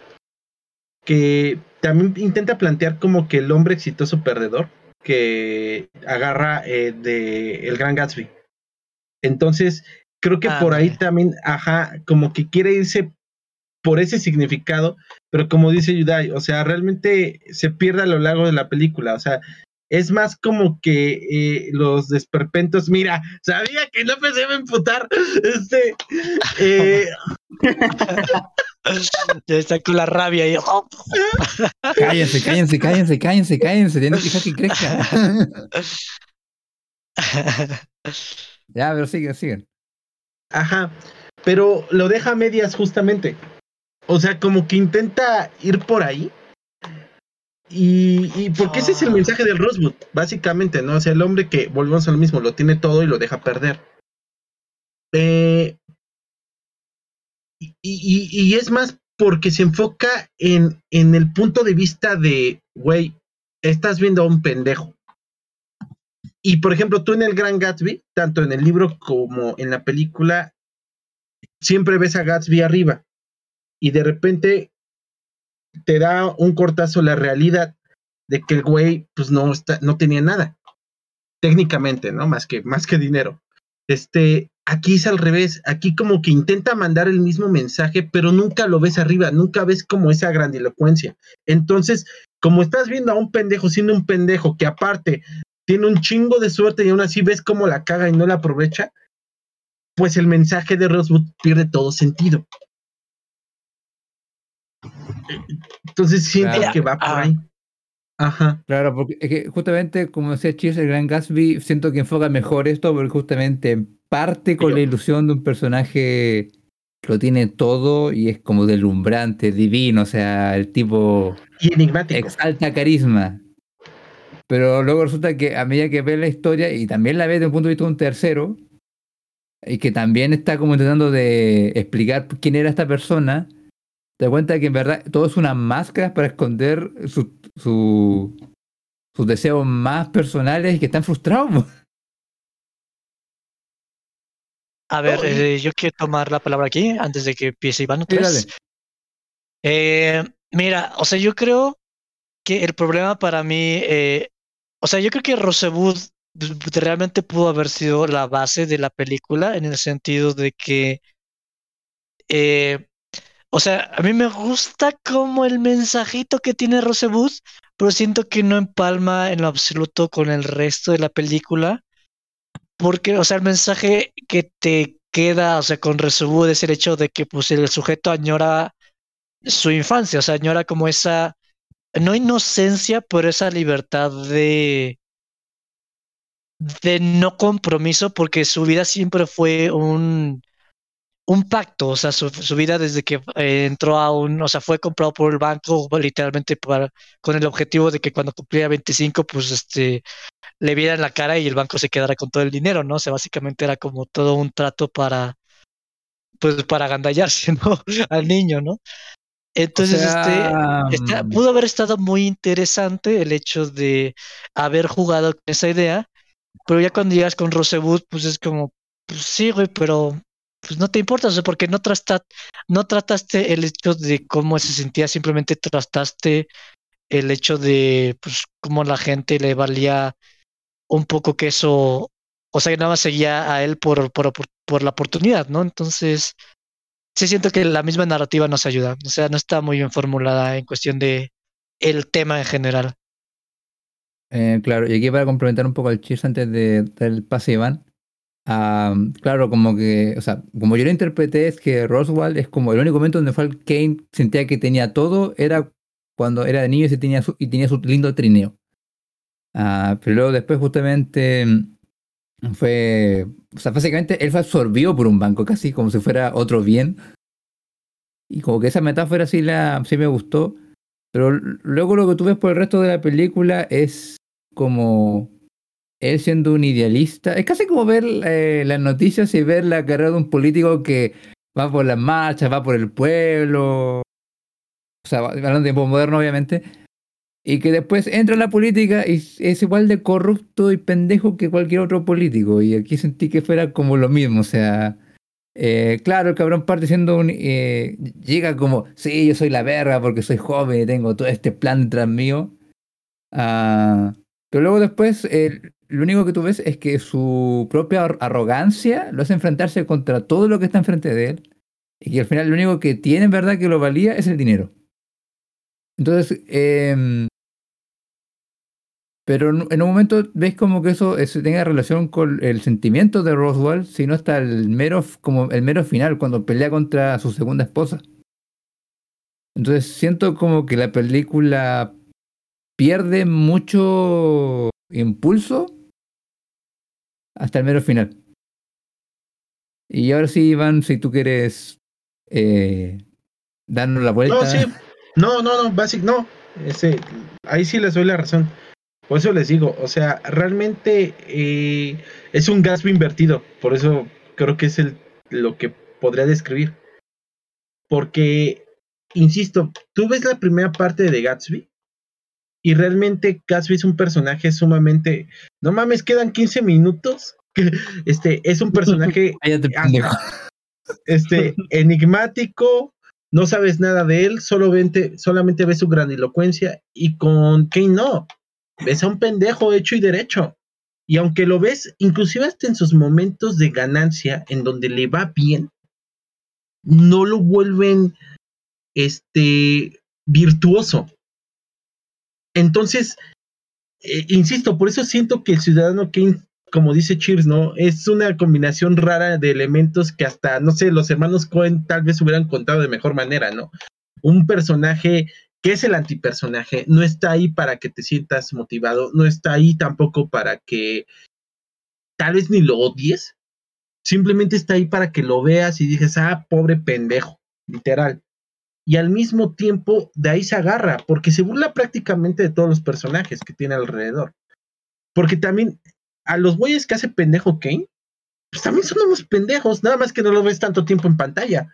que también intenta plantear como que el hombre exitoso perdedor que agarra eh, de el Gran Gatsby. Entonces, creo que Ah, por ahí también, ajá, como que quiere irse por ese significado, pero como dice Yudai, o sea, realmente se pierde a lo largo de la película, o sea, es más como que eh, los desperpentos, mira, sabía que López se iba a emputar, este, eh, está con la rabia y cállense cállense cállense cállense cállense tienen que dejar que crezca ya pero siguen siguen Ajá, pero lo deja a medias justamente. O sea, como que intenta ir por ahí. Y, y porque ese es el Ah. mensaje del Rosewood, básicamente, ¿no? O sea, el hombre que, volvemos a lo mismo, lo tiene todo y lo deja perder. Eh, y, y- y es más porque se enfoca en, en el punto de vista de, güey, estás viendo a un pendejo. Y por ejemplo, tú en el Gran Gatsby, tanto en el libro como en la película, siempre ves a Gatsby arriba. Y de repente te da un cortazo la realidad de que el güey, pues no, está, no tenía nada. Técnicamente, ¿no? Más que, más que dinero. Este, Aquí es al revés, aquí como que intenta mandar el mismo mensaje, pero nunca lo ves arriba, nunca ves como esa grandilocuencia. Entonces, como estás viendo a un pendejo siendo un pendejo que aparte tiene un chingo de suerte y aún así ves cómo la caga y no la aprovecha, pues el mensaje de Rosewood pierde todo sentido. Entonces siento Claro. que va por Ah. ahí. Ajá. Claro, porque es que justamente, como decía Cheers, el Gran Gatsby, siento que enfoca mejor esto porque justamente parte con Pero- la ilusión de un personaje que lo tiene todo y es como deslumbrante, divino, o sea, el tipo Y enigmático. exalta carisma. Pero luego resulta que a medida que ves la historia y también la ves desde un punto de vista de un tercero, y que también está como intentando de explicar quién era esta persona, te das cuenta que en verdad todo es una máscara para esconder su, su- sus deseos más personales y que están frustrados. A ver, eh, yo quiero tomar la palabra aquí antes de que empiece Iván otra Sí. Eh, mira, o sea, yo creo que el problema para mí, eh, o sea, yo creo que Rosewood realmente pudo haber sido la base de la película en el sentido de que, eh, o sea, a mí me gusta como el mensajito que tiene Rosewood, pero siento que no empalma en lo absoluto con el resto de la película. Porque, o sea, el mensaje que te queda, o sea, con Rosewood es el hecho de que pues el sujeto añora su infancia, o sea, añora como esa, no inocencia, pero esa libertad de, de no compromiso, porque su vida siempre fue un, un pacto, o sea, su, su vida desde que eh, entró a un, o sea, fue comprado por el banco literalmente para, con el objetivo de que cuando cumplía 25, pues este, le vieran la cara y el banco se quedara con todo el dinero, ¿no? O sea, básicamente era como todo un trato para, pues, para agandallarse, ¿no? Al niño, ¿no? Entonces, O sea, este, está- mm, pudo haber estado muy interesante el hecho de haber jugado con esa idea, pero ya cuando llegas con Rosewood, pues es como, pues sí, güey, pero pues no te importa, o sea, porque no, no trataste el hecho de cómo se sentía, simplemente trataste el hecho de, pues, cómo la gente le valía un poco que eso, o sea, que nada más seguía a él por, por, por, la oportunidad, ¿no? Entonces, sí siento que la misma narrativa nos ayuda, o sea, no está muy bien formulada en cuestión de el tema en general. Eh, claro, y aquí para complementar un poco al Cheers antes de, del pase Iván. Claro, como que, o sea, como yo lo interpreté es que Roswell es como el único momento donde Falk Kane sentía que tenía todo, era cuando era de niño y, se tenía, su, y tenía su lindo trineo. Ah, pero luego después justamente mm, fue, o sea, básicamente él fue absorbido por un banco, casi como si fuera otro bien. Y como que esa metáfora sí, la, sí me gustó. Pero luego lo que tú ves por el resto de la película es como él siendo un idealista. Es casi como ver eh, las noticias y ver la carrera de un político que va por las marchas, va por el pueblo. O sea, hablando de tiempo moderno, obviamente. Y que después entra en la política y es igual de corrupto y pendejo que cualquier otro político. Y aquí sentí que fuera como lo mismo. O sea, eh, claro, el cabrón parte siendo un. eh, llega como, sí, yo soy la verga porque soy joven y tengo todo este plan detrás mío. Ah, pero luego después, lo único que tú ves es que su propia ar- arrogancia lo hace enfrentarse contra todo lo que está enfrente de él. Y que al final lo único que tiene en verdad que lo valía es el dinero. Entonces, em, pero en un momento ves como que eso eh, se tenga relación con el sentimiento de Roswell, sino hasta el mero, como el mero final, cuando pelea contra su segunda esposa. Entonces siento como que la película pierde mucho impulso hasta el mero final. Y ahora sí, Iván, si tú quieres eh, darnos la vuelta. No, sí. No, no, no, basic, no. Ese, ahí sí les doy la razón. Por eso les digo, o sea, realmente eh, es un Gatsby invertido. Por eso creo que es el, lo que podría describir. Porque, insisto, tú ves la primera parte de Gatsby y realmente Gatsby es un personaje sumamente... No mames, quedan 15 minutos. Este es un personaje este, enigmático, no sabes nada de él, solo vente- solamente ves su grandilocuencia y con Kane no, ves a un pendejo hecho y derecho. Y aunque lo ves, inclusive hasta en sus momentos de ganancia, en donde le va bien, no lo vuelven este virtuoso. Entonces, eh, insisto, por eso siento que el Ciudadano Kane, como dice Cheers, ¿no? Es una combinación rara de elementos que hasta, no sé, los hermanos Cohen tal vez hubieran contado de mejor manera, ¿no? Un personaje que es el antipersonaje, no está ahí para que te sientas motivado, no está ahí tampoco para que tal vez ni lo odies, simplemente está ahí para que lo veas y dices, ah, pobre pendejo, literal. Y al mismo tiempo de ahí se agarra, porque se burla prácticamente de todos los personajes que tiene alrededor. Porque también a los güeyes que hace pendejo Kane, pues también son unos pendejos, nada más que no lo ves tanto tiempo en pantalla.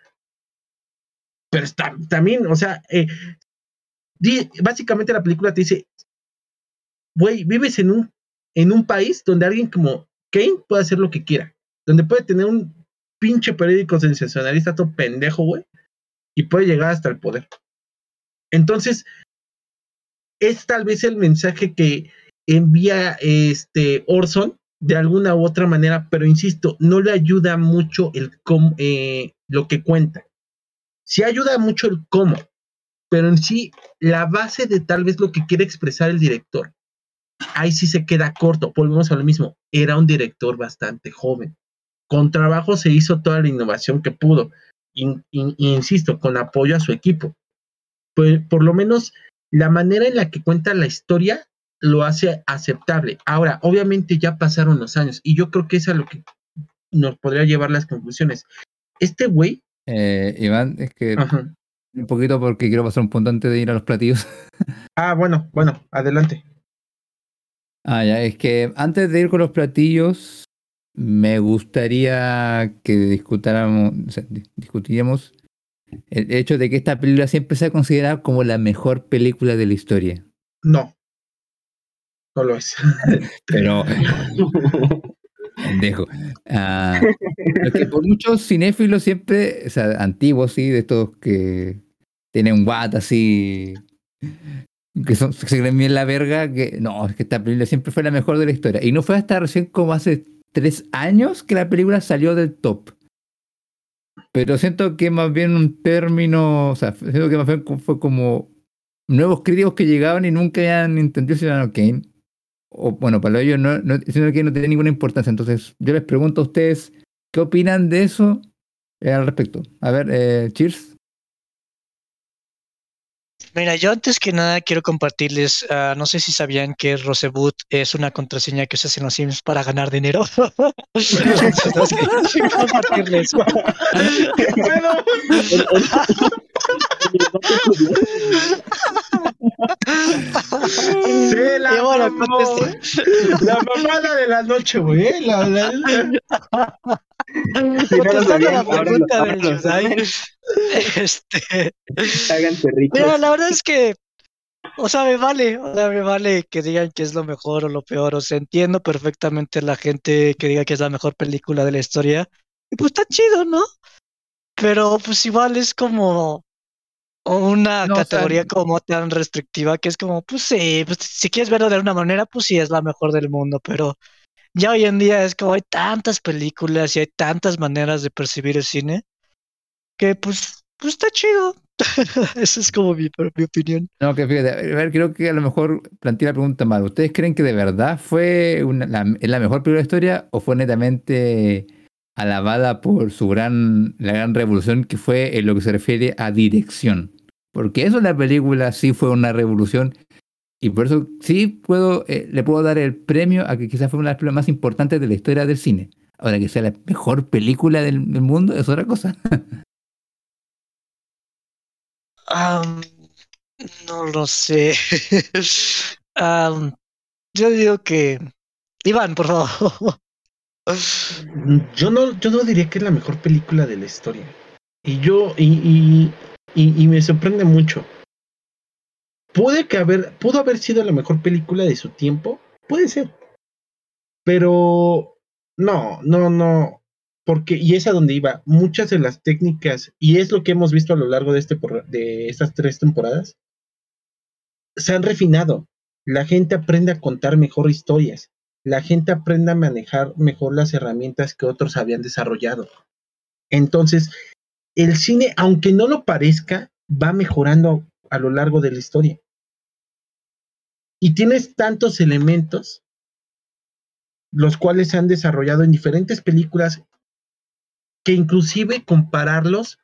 Pero está, también, o sea, eh, básicamente la película te dice, güey, vives en un, en un país donde alguien como Kane puede hacer lo que quiera, donde puede tener un pinche periódico sensacionalista todo pendejo, güey, y puede llegar hasta el poder. Entonces, es tal vez el mensaje que envía este Orson de alguna u otra manera, pero insisto, no le ayuda mucho el cómo, eh, lo que cuenta. Sí ayuda mucho el cómo, pero en sí, la base de tal vez lo que quiere expresar el director, ahí sí se queda corto. Volvemos a lo mismo, era un director bastante joven. Con trabajo se hizo toda la innovación que pudo, insisto, con apoyo a su equipo. Pues, por lo menos la manera en la que cuenta la historia lo hace aceptable. Ahora, obviamente ya pasaron los años y yo creo que es a lo que nos podría llevar las conclusiones. Este güey. Eh, Iván, es que un poquito porque quiero pasar un punto antes de ir a los platillos. Ah, bueno, bueno, adelante. Ah, ya, es que antes de ir con los platillos, me gustaría que discutáramos, o sea, discutiríamos el hecho de que esta película siempre se ha considerado como la mejor película de la historia. No. No lo es. Pero. Dejo. Ah, que por muchos cinéfilos siempre, o sea, antiguos, sí, de estos que tienen guata así, que son, se creen bien la verga, que no, es que esta película siempre fue la mejor de la historia. Y no fue hasta recién como hace tres años que la película salió del top. Pero siento que más bien un término, o sea, siento que más bien fue como nuevos críticos que llegaban y nunca habían entendido Ciudadano Kane. O bueno, para ellos no, no, siento que no tiene ninguna importancia. Entonces, yo les pregunto a ustedes, ¿qué opinan de eso eh, al respecto? A ver, eh, Cheers. Mira, yo antes que nada quiero compartirles, uh, no sé si sabían que Roseboot es una contraseña que hace en los Sims para ganar dinero. compartirles. Sí, la, bueno, la mamada de la noche, güey. ¿eh? La, la, la... Contestando la pregunta de Yudai, este, mira, la verdad es que, o sea, me vale, o sea, me vale que digan que es lo mejor o lo peor, o sea, entiendo perfectamente la gente que diga que es la mejor película de la historia, y pues está chido, ¿no? Pero pues igual es como una No, o sea, categoría como tan restrictiva que es como, pues sí, pues, si quieres verlo de alguna manera, pues sí, es la mejor del mundo, pero ya hoy en día es como hay tantas películas y hay tantas maneras de percibir el cine que pues, pues está chido. Esa es como mi, mi opinión. No, que fíjate, a ver, creo que a lo mejor planteé la pregunta mal. ¿Ustedes creen que de verdad fue una, la, la mejor película de la historia o fue netamente alabada por su gran, la gran revolución que fue en lo que se refiere a dirección? Porque eso la película sí fue una revolución y por eso sí puedo, eh, le puedo dar el premio a que quizás fue una de las películas más importantes de la historia del cine. Ahora que sea la mejor película del, del mundo es otra cosa. Um, no lo sé. um, yo digo que. Iván, por favor. Yo no, yo no diría que es la mejor película de la historia. Y yo, y, y, y, y me sorprende mucho. Puede que haber, pudo haber sido la mejor película de su tiempo, puede ser. Pero no, no, no. Porque, y es a donde iba, muchas de las técnicas, y es lo que hemos visto a lo largo de, este, de estas tres temporadas, se han refinado. La gente aprende a contar mejor historias. la gente aprende a manejar mejor las herramientas que otros habían desarrollado. Entonces, el cine, aunque no lo parezca, va mejorando a lo largo de la historia. Y tienes tantos elementos, los cuales se han desarrollado en diferentes películas, que inclusive compararlos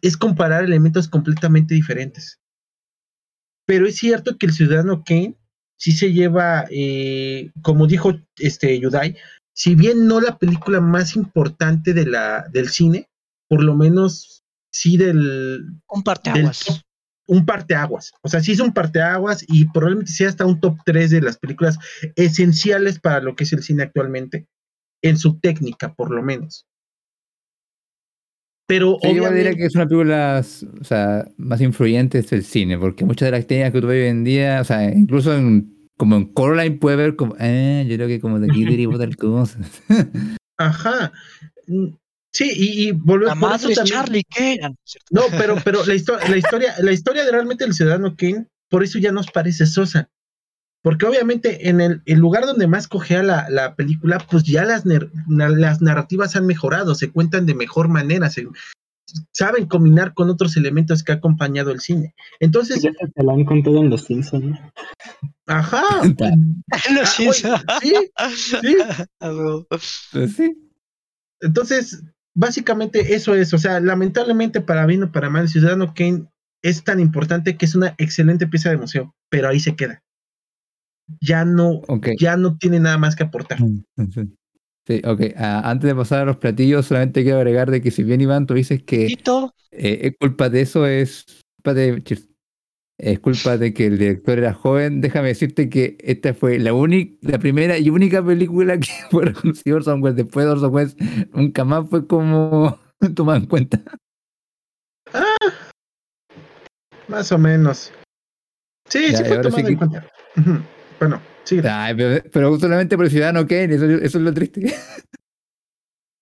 es comparar elementos completamente diferentes. Pero es cierto que el ciudadano Kane sí se lleva, eh, como dijo este Yudai, si bien no la película más importante de la, del cine, por lo menos sí del... Un parteaguas. Un parteaguas. O sea, sí es un parteaguas y probablemente sea hasta un top 3 de las películas esenciales para lo que es el cine actualmente, en su técnica, por lo menos. Pero Sí, yo igual diría obviamente, que es una película o sea, más influyente del cine, porque muchas de las técnicas que tú ves hoy en día, o sea, incluso en, como en Coraline puede ver como, eh, yo creo que como de aquí derivó tal cosa. ajá. Sí, y, y volver La por eso es también- Charlie Kane. No pero, pero la, histo- la historia, la historia de realmente el ciudadano Kane, por eso ya nos parece sosa. Porque obviamente en el, el lugar donde más cogea la, la película, pues ya las, las narrativas han mejorado, se cuentan de mejor manera, se, saben combinar con otros elementos que ha acompañado el cine. Entonces, Ya se te lo han contado en los Simpsons. ¿no? ajá. Lo ah, oye, sí, sí. Ah. Pues sí. Entonces, básicamente eso es, o sea, lamentablemente para bien o para mal, el Ciudadano Kane es tan importante que es una excelente pieza de museo, pero ahí se queda. Ya no, ya no tiene nada más que aportar. Sí, ok. ah, antes de pasar a los platillos, solamente quiero agregar de que si bien Iván, tú dices que eh, es culpa de eso, es culpa de... Es culpa de que el director era joven. Déjame decirte que esta fue la única, la primera y única película que fue reconocida Orson Welles. Después de Orson Welles nunca más fue como tomada en cuenta. Más o menos. Sí, Ya, sí fue sí tomado en que- cuenta. Bueno, sí. Ay, pero, pero solamente por Ciudadano Kane, eso, eso es lo triste.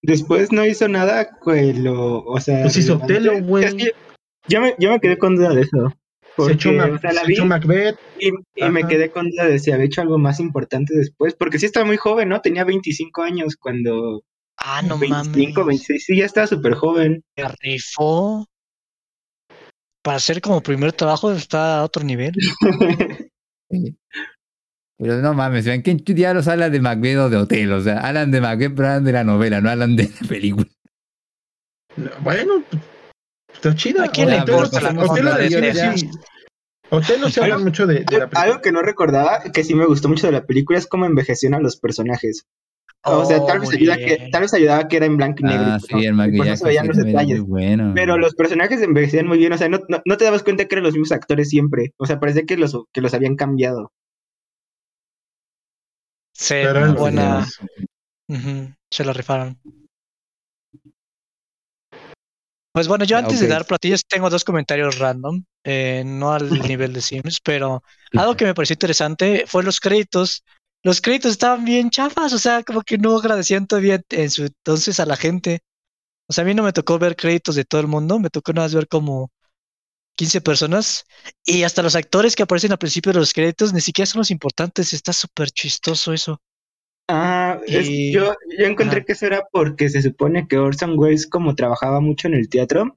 Después no hizo nada, pues lo, o sea, Pues hizo. Otelo, güey. Es que yo me, yo me quedé con duda de eso. Se Porque, echó, Ma- o sea, la se vi echó Macbeth. y, y me quedé con duda de si había hecho algo más importante después, porque sí estaba muy joven, ¿no? Tenía 25 años cuando... ah, no 25, mames. 26, sí, ya estaba súper joven. Se rifó. Para hacer como primer trabajo está a otro nivel. Sí. Pero no mames, ¿ven? ¿quién diablos habla de Macbeth o de Hotel? O sea, hablan de Macbeth, pero hablan de la novela, no hablan de la película. Bueno, pues, está chida. ¿A quién le importa la cosa de sí. Otelo se habla mucho de, de la película. Algo que no recordaba, que sí me gustó mucho de la película, es cómo envejecieron a los personajes. o sea, tal Oh, vez, muy ayuda que, tal vez ayudaba que era en blanco y negro. Ah, sí, el y por maquillaje eso veían sí, los detalles. muy bueno. Pero los personajes envejecían muy bien, o sea, no, no, no te dabas cuenta que eran los mismos actores siempre. O sea, parecía que los, que los habían cambiado. Sí, Pero muy eran buena. Ujú, Se lo rifaron. Pues bueno, yo Ya, antes de dar platillos tengo dos comentarios random, eh, no al nivel de Sims, pero algo que me pareció interesante fue los créditos. Los créditos estaban bien chafas, o sea, como que no agradecían todavía en su entonces a la gente. O sea, a mí no me tocó ver créditos de todo el mundo, me tocó nada más ver como 15 personas y hasta los actores que aparecen al principio de los créditos ni siquiera son los importantes, está súper chistoso eso. Ah, es- Y- yo, yo encontré ajá. que eso era porque se supone que Orson Welles, como trabajaba mucho en el teatro,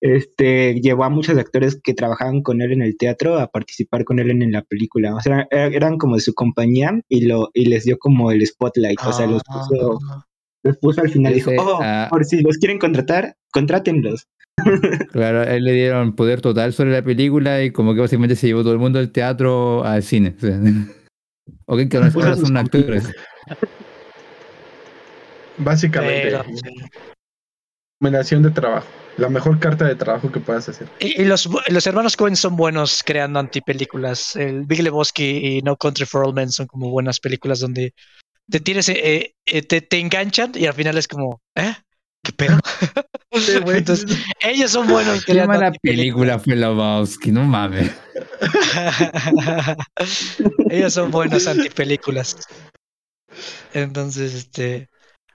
este, llevó a muchos actores que trabajaban con él en el teatro a participar con él en, en la película. O sea, er- eran como de su compañía y lo y les dio como el spotlight. O sea, los puso, Ah. los puso al final y dijo, oh, ah, por si los quieren contratar, contrátenlos. Claro, él le dieron poder total sobre la película y como que básicamente se llevó todo el mundo del teatro al cine. O sea, ok, que ahora Puso son actores. Básicamente, Pero, sí. recomendación de trabajo. La mejor carta de trabajo que puedas hacer. Y, y los, los hermanos Cohen son buenos creando antipelículas. El Big Lebowski y No Country for All Men son como buenas películas donde te tienes, eh, eh, te, te enganchan y al final es como, ¿eh? ¿Qué pedo? Sí, güey. Entonces, ellos son buenos Qué creando mala película fue Lebowski, no mames. ellos son buenos antipelículas. Entonces, este.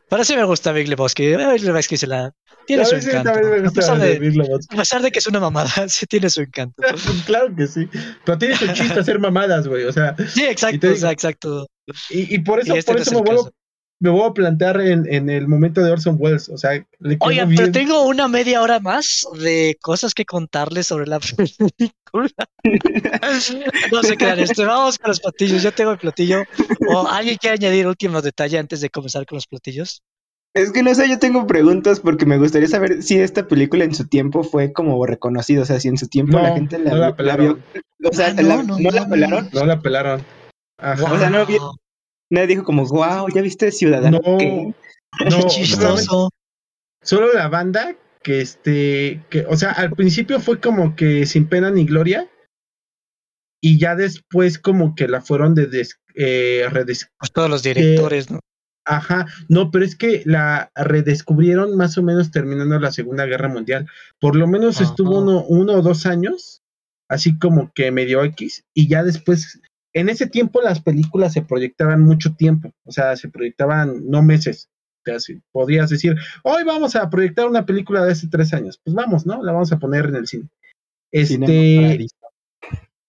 Pero sí me gusta Big Lebowski. Big Lebowski se la... Tiene A su encanto. A pesar, de a pesar que es una mamada, sí tiene su encanto. claro que sí. Pero tiene su chiste hacer mamadas, güey. O sea, Sí, exacto, digo- exacto. y, y por eso, Y este por no eso es me vuelvo. Me vuelvo a plantear en, en el momento de Orson Welles. O sea, le quedó Oigan, bien. pero tengo una media hora más de cosas que contarles sobre la película. No se crean, este, vamos con los platillos. Yo tengo el platillo. ¿O alguien quiere añadir últimos detalles antes de comenzar con los platillos? Es que no sé, yo tengo preguntas porque me gustaría saber si esta película en su tiempo fue como reconocida, o sea, si en su tiempo No, la gente la, no la la pelaron. vio. O sea, Ah, no, la- no, no, la no, pelaron. No la pelaron. Ajá. O sea, no Nadie dijo como, wow, ¿ya viste Ciudadano? No, Kane?" no, qué chistoso. solo la banda que este, que, o sea, al principio fue como que sin pena ni gloria y ya después como que la fueron de des- eh, redes- Pues todos los directores, ¿no? Ajá, no, pero es que la redescubrieron más o menos terminando la Segunda Guerra Mundial. Por lo menos estuvo uno, uno o dos años, así como que medio X, y ya después, en ese tiempo las películas se proyectaban mucho tiempo, o sea, se proyectaban no meses. O sea, si podrías decir, hoy vamos a proyectar una película de hace tres años. Pues vamos, ¿no? La vamos a poner en el cine. Este, Paradiso.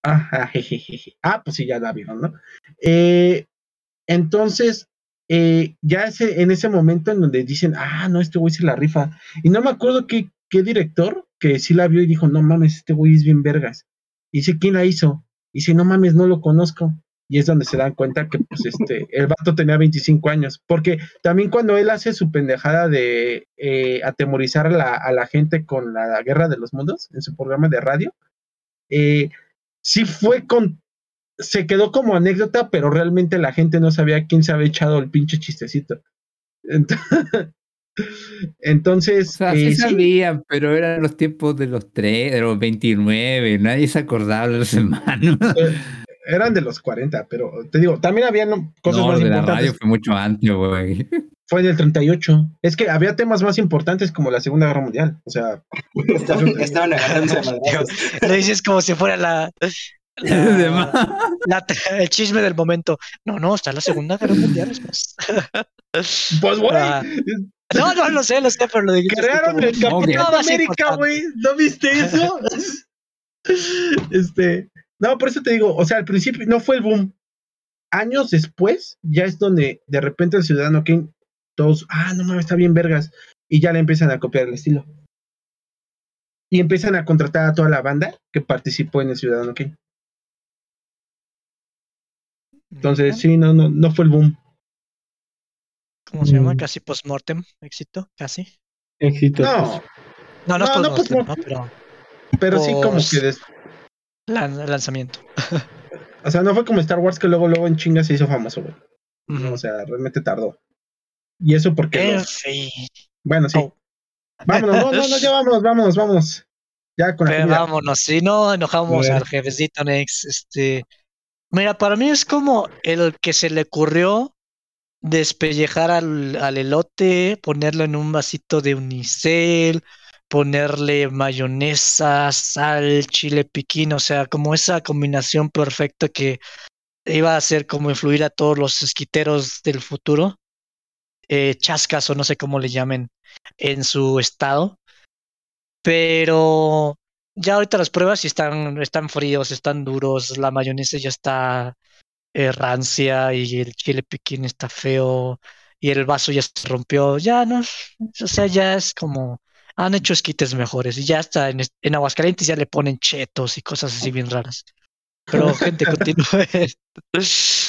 Ajá, jejeje. Ah, pues sí, ya la vieron, ¿no? Eh, entonces, eh, ya ese, en ese momento en donde dicen, ah, no, este güey se la rifa. Y no me acuerdo qué, qué director que sí la vio y dijo, no mames, este güey es bien vergas. Y dice, ¿quién la hizo? Y dice, no mames, no lo conozco. Y es donde se dan cuenta que, pues, este, el vato tenía 25 años. Porque también cuando él hace su pendejada de eh, atemorizar a la, a la gente con la guerra de los mundos en su programa de radio, eh, sí fue con. Se quedó como anécdota, pero realmente la gente no sabía quién se había echado el pinche chistecito. Ent- Entonces, O sea, eh, sí sí, sabían, pero eran los tiempos de los tres, de los 29, nadie se acordaba de los hermanos. eh, eran de los 40, pero te digo, también había cosas no, más de la radio importantes. fue mucho antes, güey. Fue en el 38. Es que había temas más importantes como la Segunda Guerra Mundial. O sea, Estaban, estaban agarrándose a madrazos. Lo dices como si fuera la, la- más. la- el chisme del momento. No, no, está la Segunda Guerra Mundial. Pues, güey, Ah, No, no, lo sé, lo sé, pero lo dijiste así crearon el Capitán más América, güey. ¿No viste eso? este, no, por eso te digo, o sea, al principio no fue el boom. Años después, ya es donde de repente el Ciudadano Kane, todos, ah, no mames, está bien vergas. Y ya le empiezan a copiar el estilo. Y empiezan a contratar a toda la banda que participó en el Ciudadano Kane. Entonces, sí, no, no, no fue el boom. ¿Cómo se llama? Mm. Casi postmortem, éxito, casi. Éxito. No, No, no, es No, no postmortem, ¿no? postmortem. pero pero sí como Pues- que des- lan- lanzamiento. o sea, no fue como Star Wars que luego luego en chinga se hizo famoso, güey. O sea, realmente tardó. Y eso porque En los- fin. bueno, sí. Oh. Vámonos, no, no, no, ya vámonos, vámonos, vámonos. Ya con la Pero vámonos, si no enojamos Bueno. al jefecito Nex, este. Mira, para mí es como el que se le ocurrió despellejar al, al elote, ponerlo en un vasito de unicel, ponerle mayonesa, sal, chile piquín, o sea, como esa combinación perfecta que iba a hacer como influir a todos los esquiteros del futuro, eh, chascas o no sé cómo le llamen en su estado. Pero ya ahorita las pruebas sí están, están fríos, están duros, la mayonesa ya está eh, rancia y el chile piquín está feo y el vaso ya se rompió. Ya no, o sea, ya es como han hecho esquites mejores y ya está en, en Aguascalientes ya le ponen chetos y cosas así bien raras. Pero gente continúe.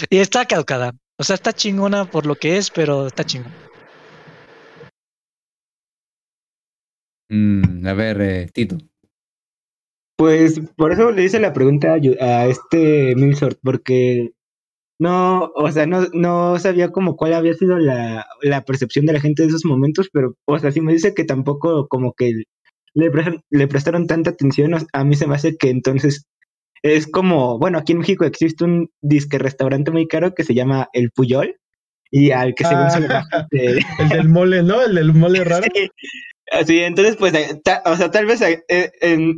y está caducada. O sea, está chingona por lo que es, pero está chingona. Mm, a ver, eh, Tito. Pues por eso le hice la pregunta a, este Milsort, porque no, o sea, no, no sabía como cuál había sido la, la percepción de la gente de esos momentos, pero, o sea, si me dice que tampoco como que le, pre- le prestaron tanta atención, a mí se me hace que entonces es como, bueno, aquí en México existe un disque restaurante muy caro que se llama El Puyol, y al que según se le Ah. baja de- El del mole, ¿no? El del mole raro. Sí. Así, entonces, pues, eh, o sea, tal vez eh, eh,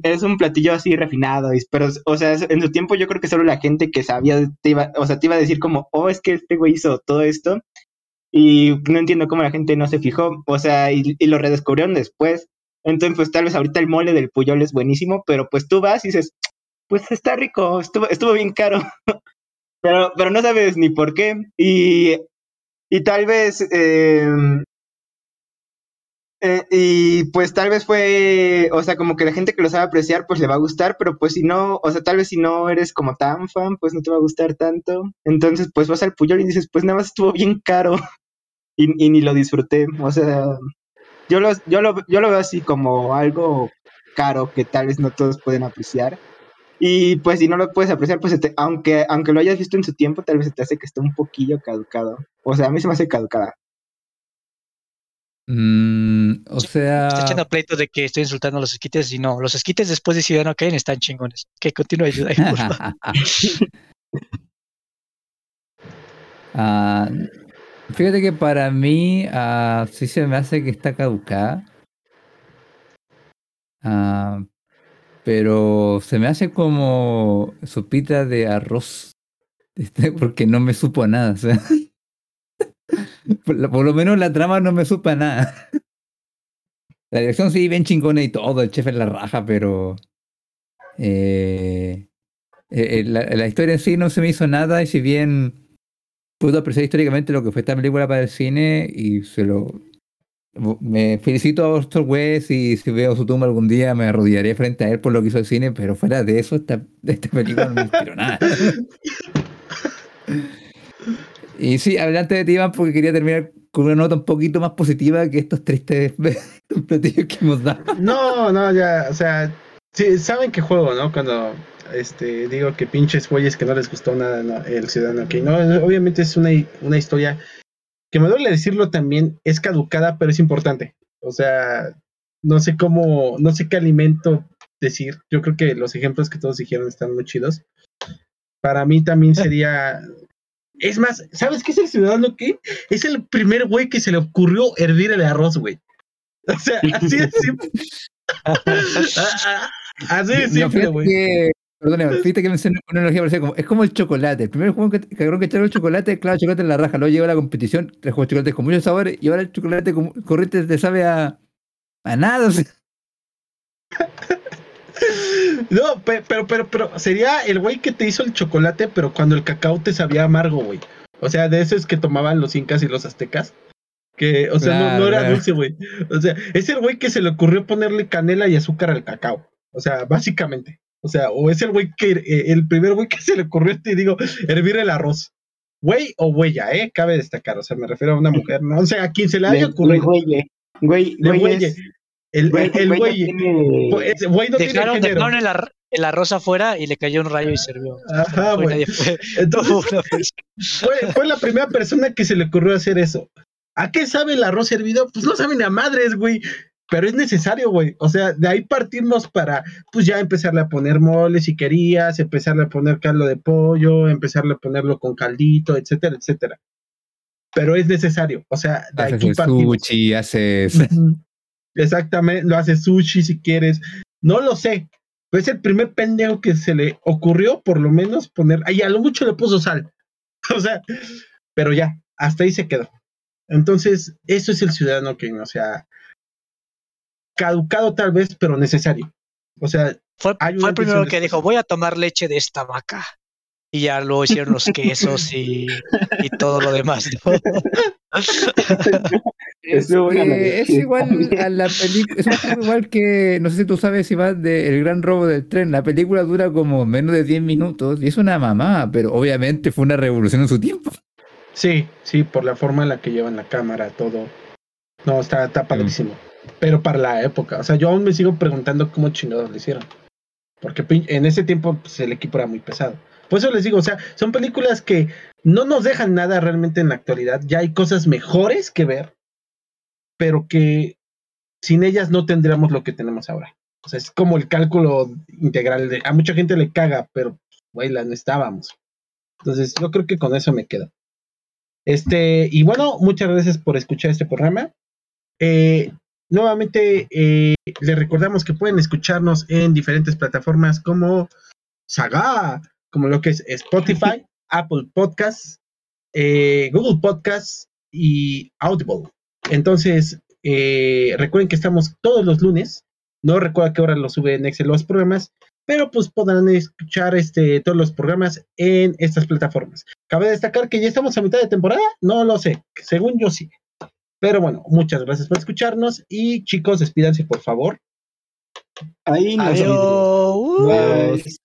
es un platillo así refinado, pero, o sea, en su tiempo yo creo que solo la gente que sabía, te iba, o sea, te iba a decir como, oh, es que este güey hizo todo esto, Y no entiendo cómo la gente no se fijó, o sea, y, lo redescubrieron después. Entonces, pues tal vez ahorita el mole del Puyol es buenísimo, pero pues tú vas y dices, pues está rico, estuvo, estuvo bien caro. pero, pero no sabes ni por qué. Y, y tal vez eh, eh, y pues tal vez fue, o sea, como que la gente que lo sabe apreciar, pues le va a gustar, pero pues si no, o sea, tal vez si no eres como tan fan, pues no te va a gustar tanto. Entonces, pues vas al Puyol y dices, pues nada más estuvo bien caro y, ni lo disfruté. O sea, yo lo, yo, lo, yo lo veo así como algo caro que tal vez no todos pueden apreciar. Y pues si no lo puedes apreciar, pues te- aunque, aunque lo hayas visto en su tiempo, tal vez se te hace que esté un poquillo caducado. O sea, a mí se me hace caducada. Mm, o sea, Está echando pleito de que estoy insultando a los esquites y no, los esquites después de Ciudadano Kane están chingones. Que continúe ayuda. Ah, fíjate que para mí ah, sí se me hace que está caducada. Ah, pero se me hace como sopita de arroz. este, Porque no me supo nada. o sea. Por, lo- menos la trama no me supo a nada. La dirección sí, bien chingona y todo, el chef es la raja, pero. eh, eh, la, la historia en sí no se me hizo nada, y si bien puedo apreciar históricamente lo que fue esta película para el cine, y se lo. Me felicito a Orson Welles y si veo su tumba algún día me arrodillaré frente a él por lo que hizo el cine, pero fuera de eso, esta, esta película no me inspiró nada. Y sí, adelante de ti, Iván, porque quería terminar con una nota un poquito más positiva que estos tristes platillos que hemos dado. No, no, ya, o sea, sí, saben que juego, ¿no? Cuando este digo que pinches güeyes que no les gustó nada ¿no? el ciudadano que no, obviamente es una, una historia que me duele decirlo también, es caducada, pero es importante. O sea, no sé cómo, no sé qué alimento decir. Yo creo que los ejemplos que todos dijeron están muy chidos. Para mí también sería. Es más, ¿sabes qué es el ciudadano que? Es el primer güey que se le ocurrió hervir el arroz, güey. O sea, así de simple. así de simple, güey. que, perdón, fíjate que mencioné una analogía parecida como, es como el chocolate. El primer juego que cabrón que echaron el chocolate, claro, el chocolate en la raja. Luego llegó la competición, trajo chocolate con muchos sabores y ahora el chocolate con- corriente te sabe a, a nada. o sea. No, pe- pero, pero, pero, sería el güey que te hizo el chocolate, pero cuando el cacao te sabía amargo, güey. O sea, de esos que tomaban los incas y los aztecas. Que, o sea, no- era dulce, güey. O sea, es el güey que se le ocurrió ponerle canela y azúcar al cacao. O sea, básicamente. O sea, o es el güey que, eh, el primer güey que se le ocurrió, te digo, hervir el arroz. Güey o huella, ¿eh? Cabe destacar. O sea, me refiero a una mujer, ¿no? O sea, a quien se le haya ocurrido. güey, güey, güey, El, güey, el, el güey no güey. tiene- Ese Güey no tiene dejaron, género. dejaron el, ar- el arroz afuera y le cayó un rayo y sirvió. Ajá, Fue- güey. nadie fue- Entonces, fue la primera persona que se le ocurrió hacer eso. ¿A qué sabe el arroz hervido? Pues no saben a madres, güey. Pero es necesario, güey. O sea, de ahí partimos para, pues ya empezarle a poner mole si querías, empezarle a poner caldo de pollo, empezarle a ponerlo con caldito, etcétera, etcétera. Pero es necesario. O sea, de Haces aquí partimos. sushi, haces... Exactamente, lo hace sushi si quieres. No lo sé. Pero es el primer pendejo que se le ocurrió, por lo menos, poner. Ay, a lo mucho le puso sal. O sea, pero ya, hasta ahí se quedó. Entonces, eso es el ciudadano que, o sea, caducado tal vez, pero necesario. O sea, Fue, el primero que dijo, voy a tomar leche de esta vaca. Y ya lo hicieron los quesos y, y todo lo demás. ¿no? Es, Estuvo buena la que es igual a la película, es igual que, no sé si tú sabes, Iván, de El Gran Robo del Tren. La película dura como menos de 10 minutos y es una mamá, pero obviamente fue una revolución en su tiempo. sí, sí, por la forma en la que llevan la cámara, todo. No, está, está padrísimo. Pero para la época, o sea, yo aún me sigo preguntando cómo chingados lo hicieron. Porque en ese tiempo pues, el equipo era muy pesado. Por eso les digo, o sea, son películas que no nos dejan nada realmente en la actualidad. Ya hay cosas mejores que ver, pero que sin ellas no tendríamos lo que tenemos ahora. O sea, es como el cálculo integral. De, a mucha gente le caga, pero, güey, la necesitábamos. Entonces, yo creo que con eso me quedo. Este, y bueno, muchas gracias por escuchar este programa. Eh, nuevamente, eh, les recordamos que pueden escucharnos en diferentes plataformas como Saga, como lo que es Spotify, Apple Podcasts, eh, Google Podcasts, y Audible. Entonces, eh, recuerden que estamos todos los lunes. No recuerdo a qué hora lo suben Excel los programas, pero pues podrán escuchar este, todos los programas en estas plataformas. Cabe destacar que ya estamos a mitad de temporada, no lo sé, según yo sí. Pero bueno, muchas gracias por escucharnos y chicos, despídanse por favor. Ahí nos Adiós. vemos.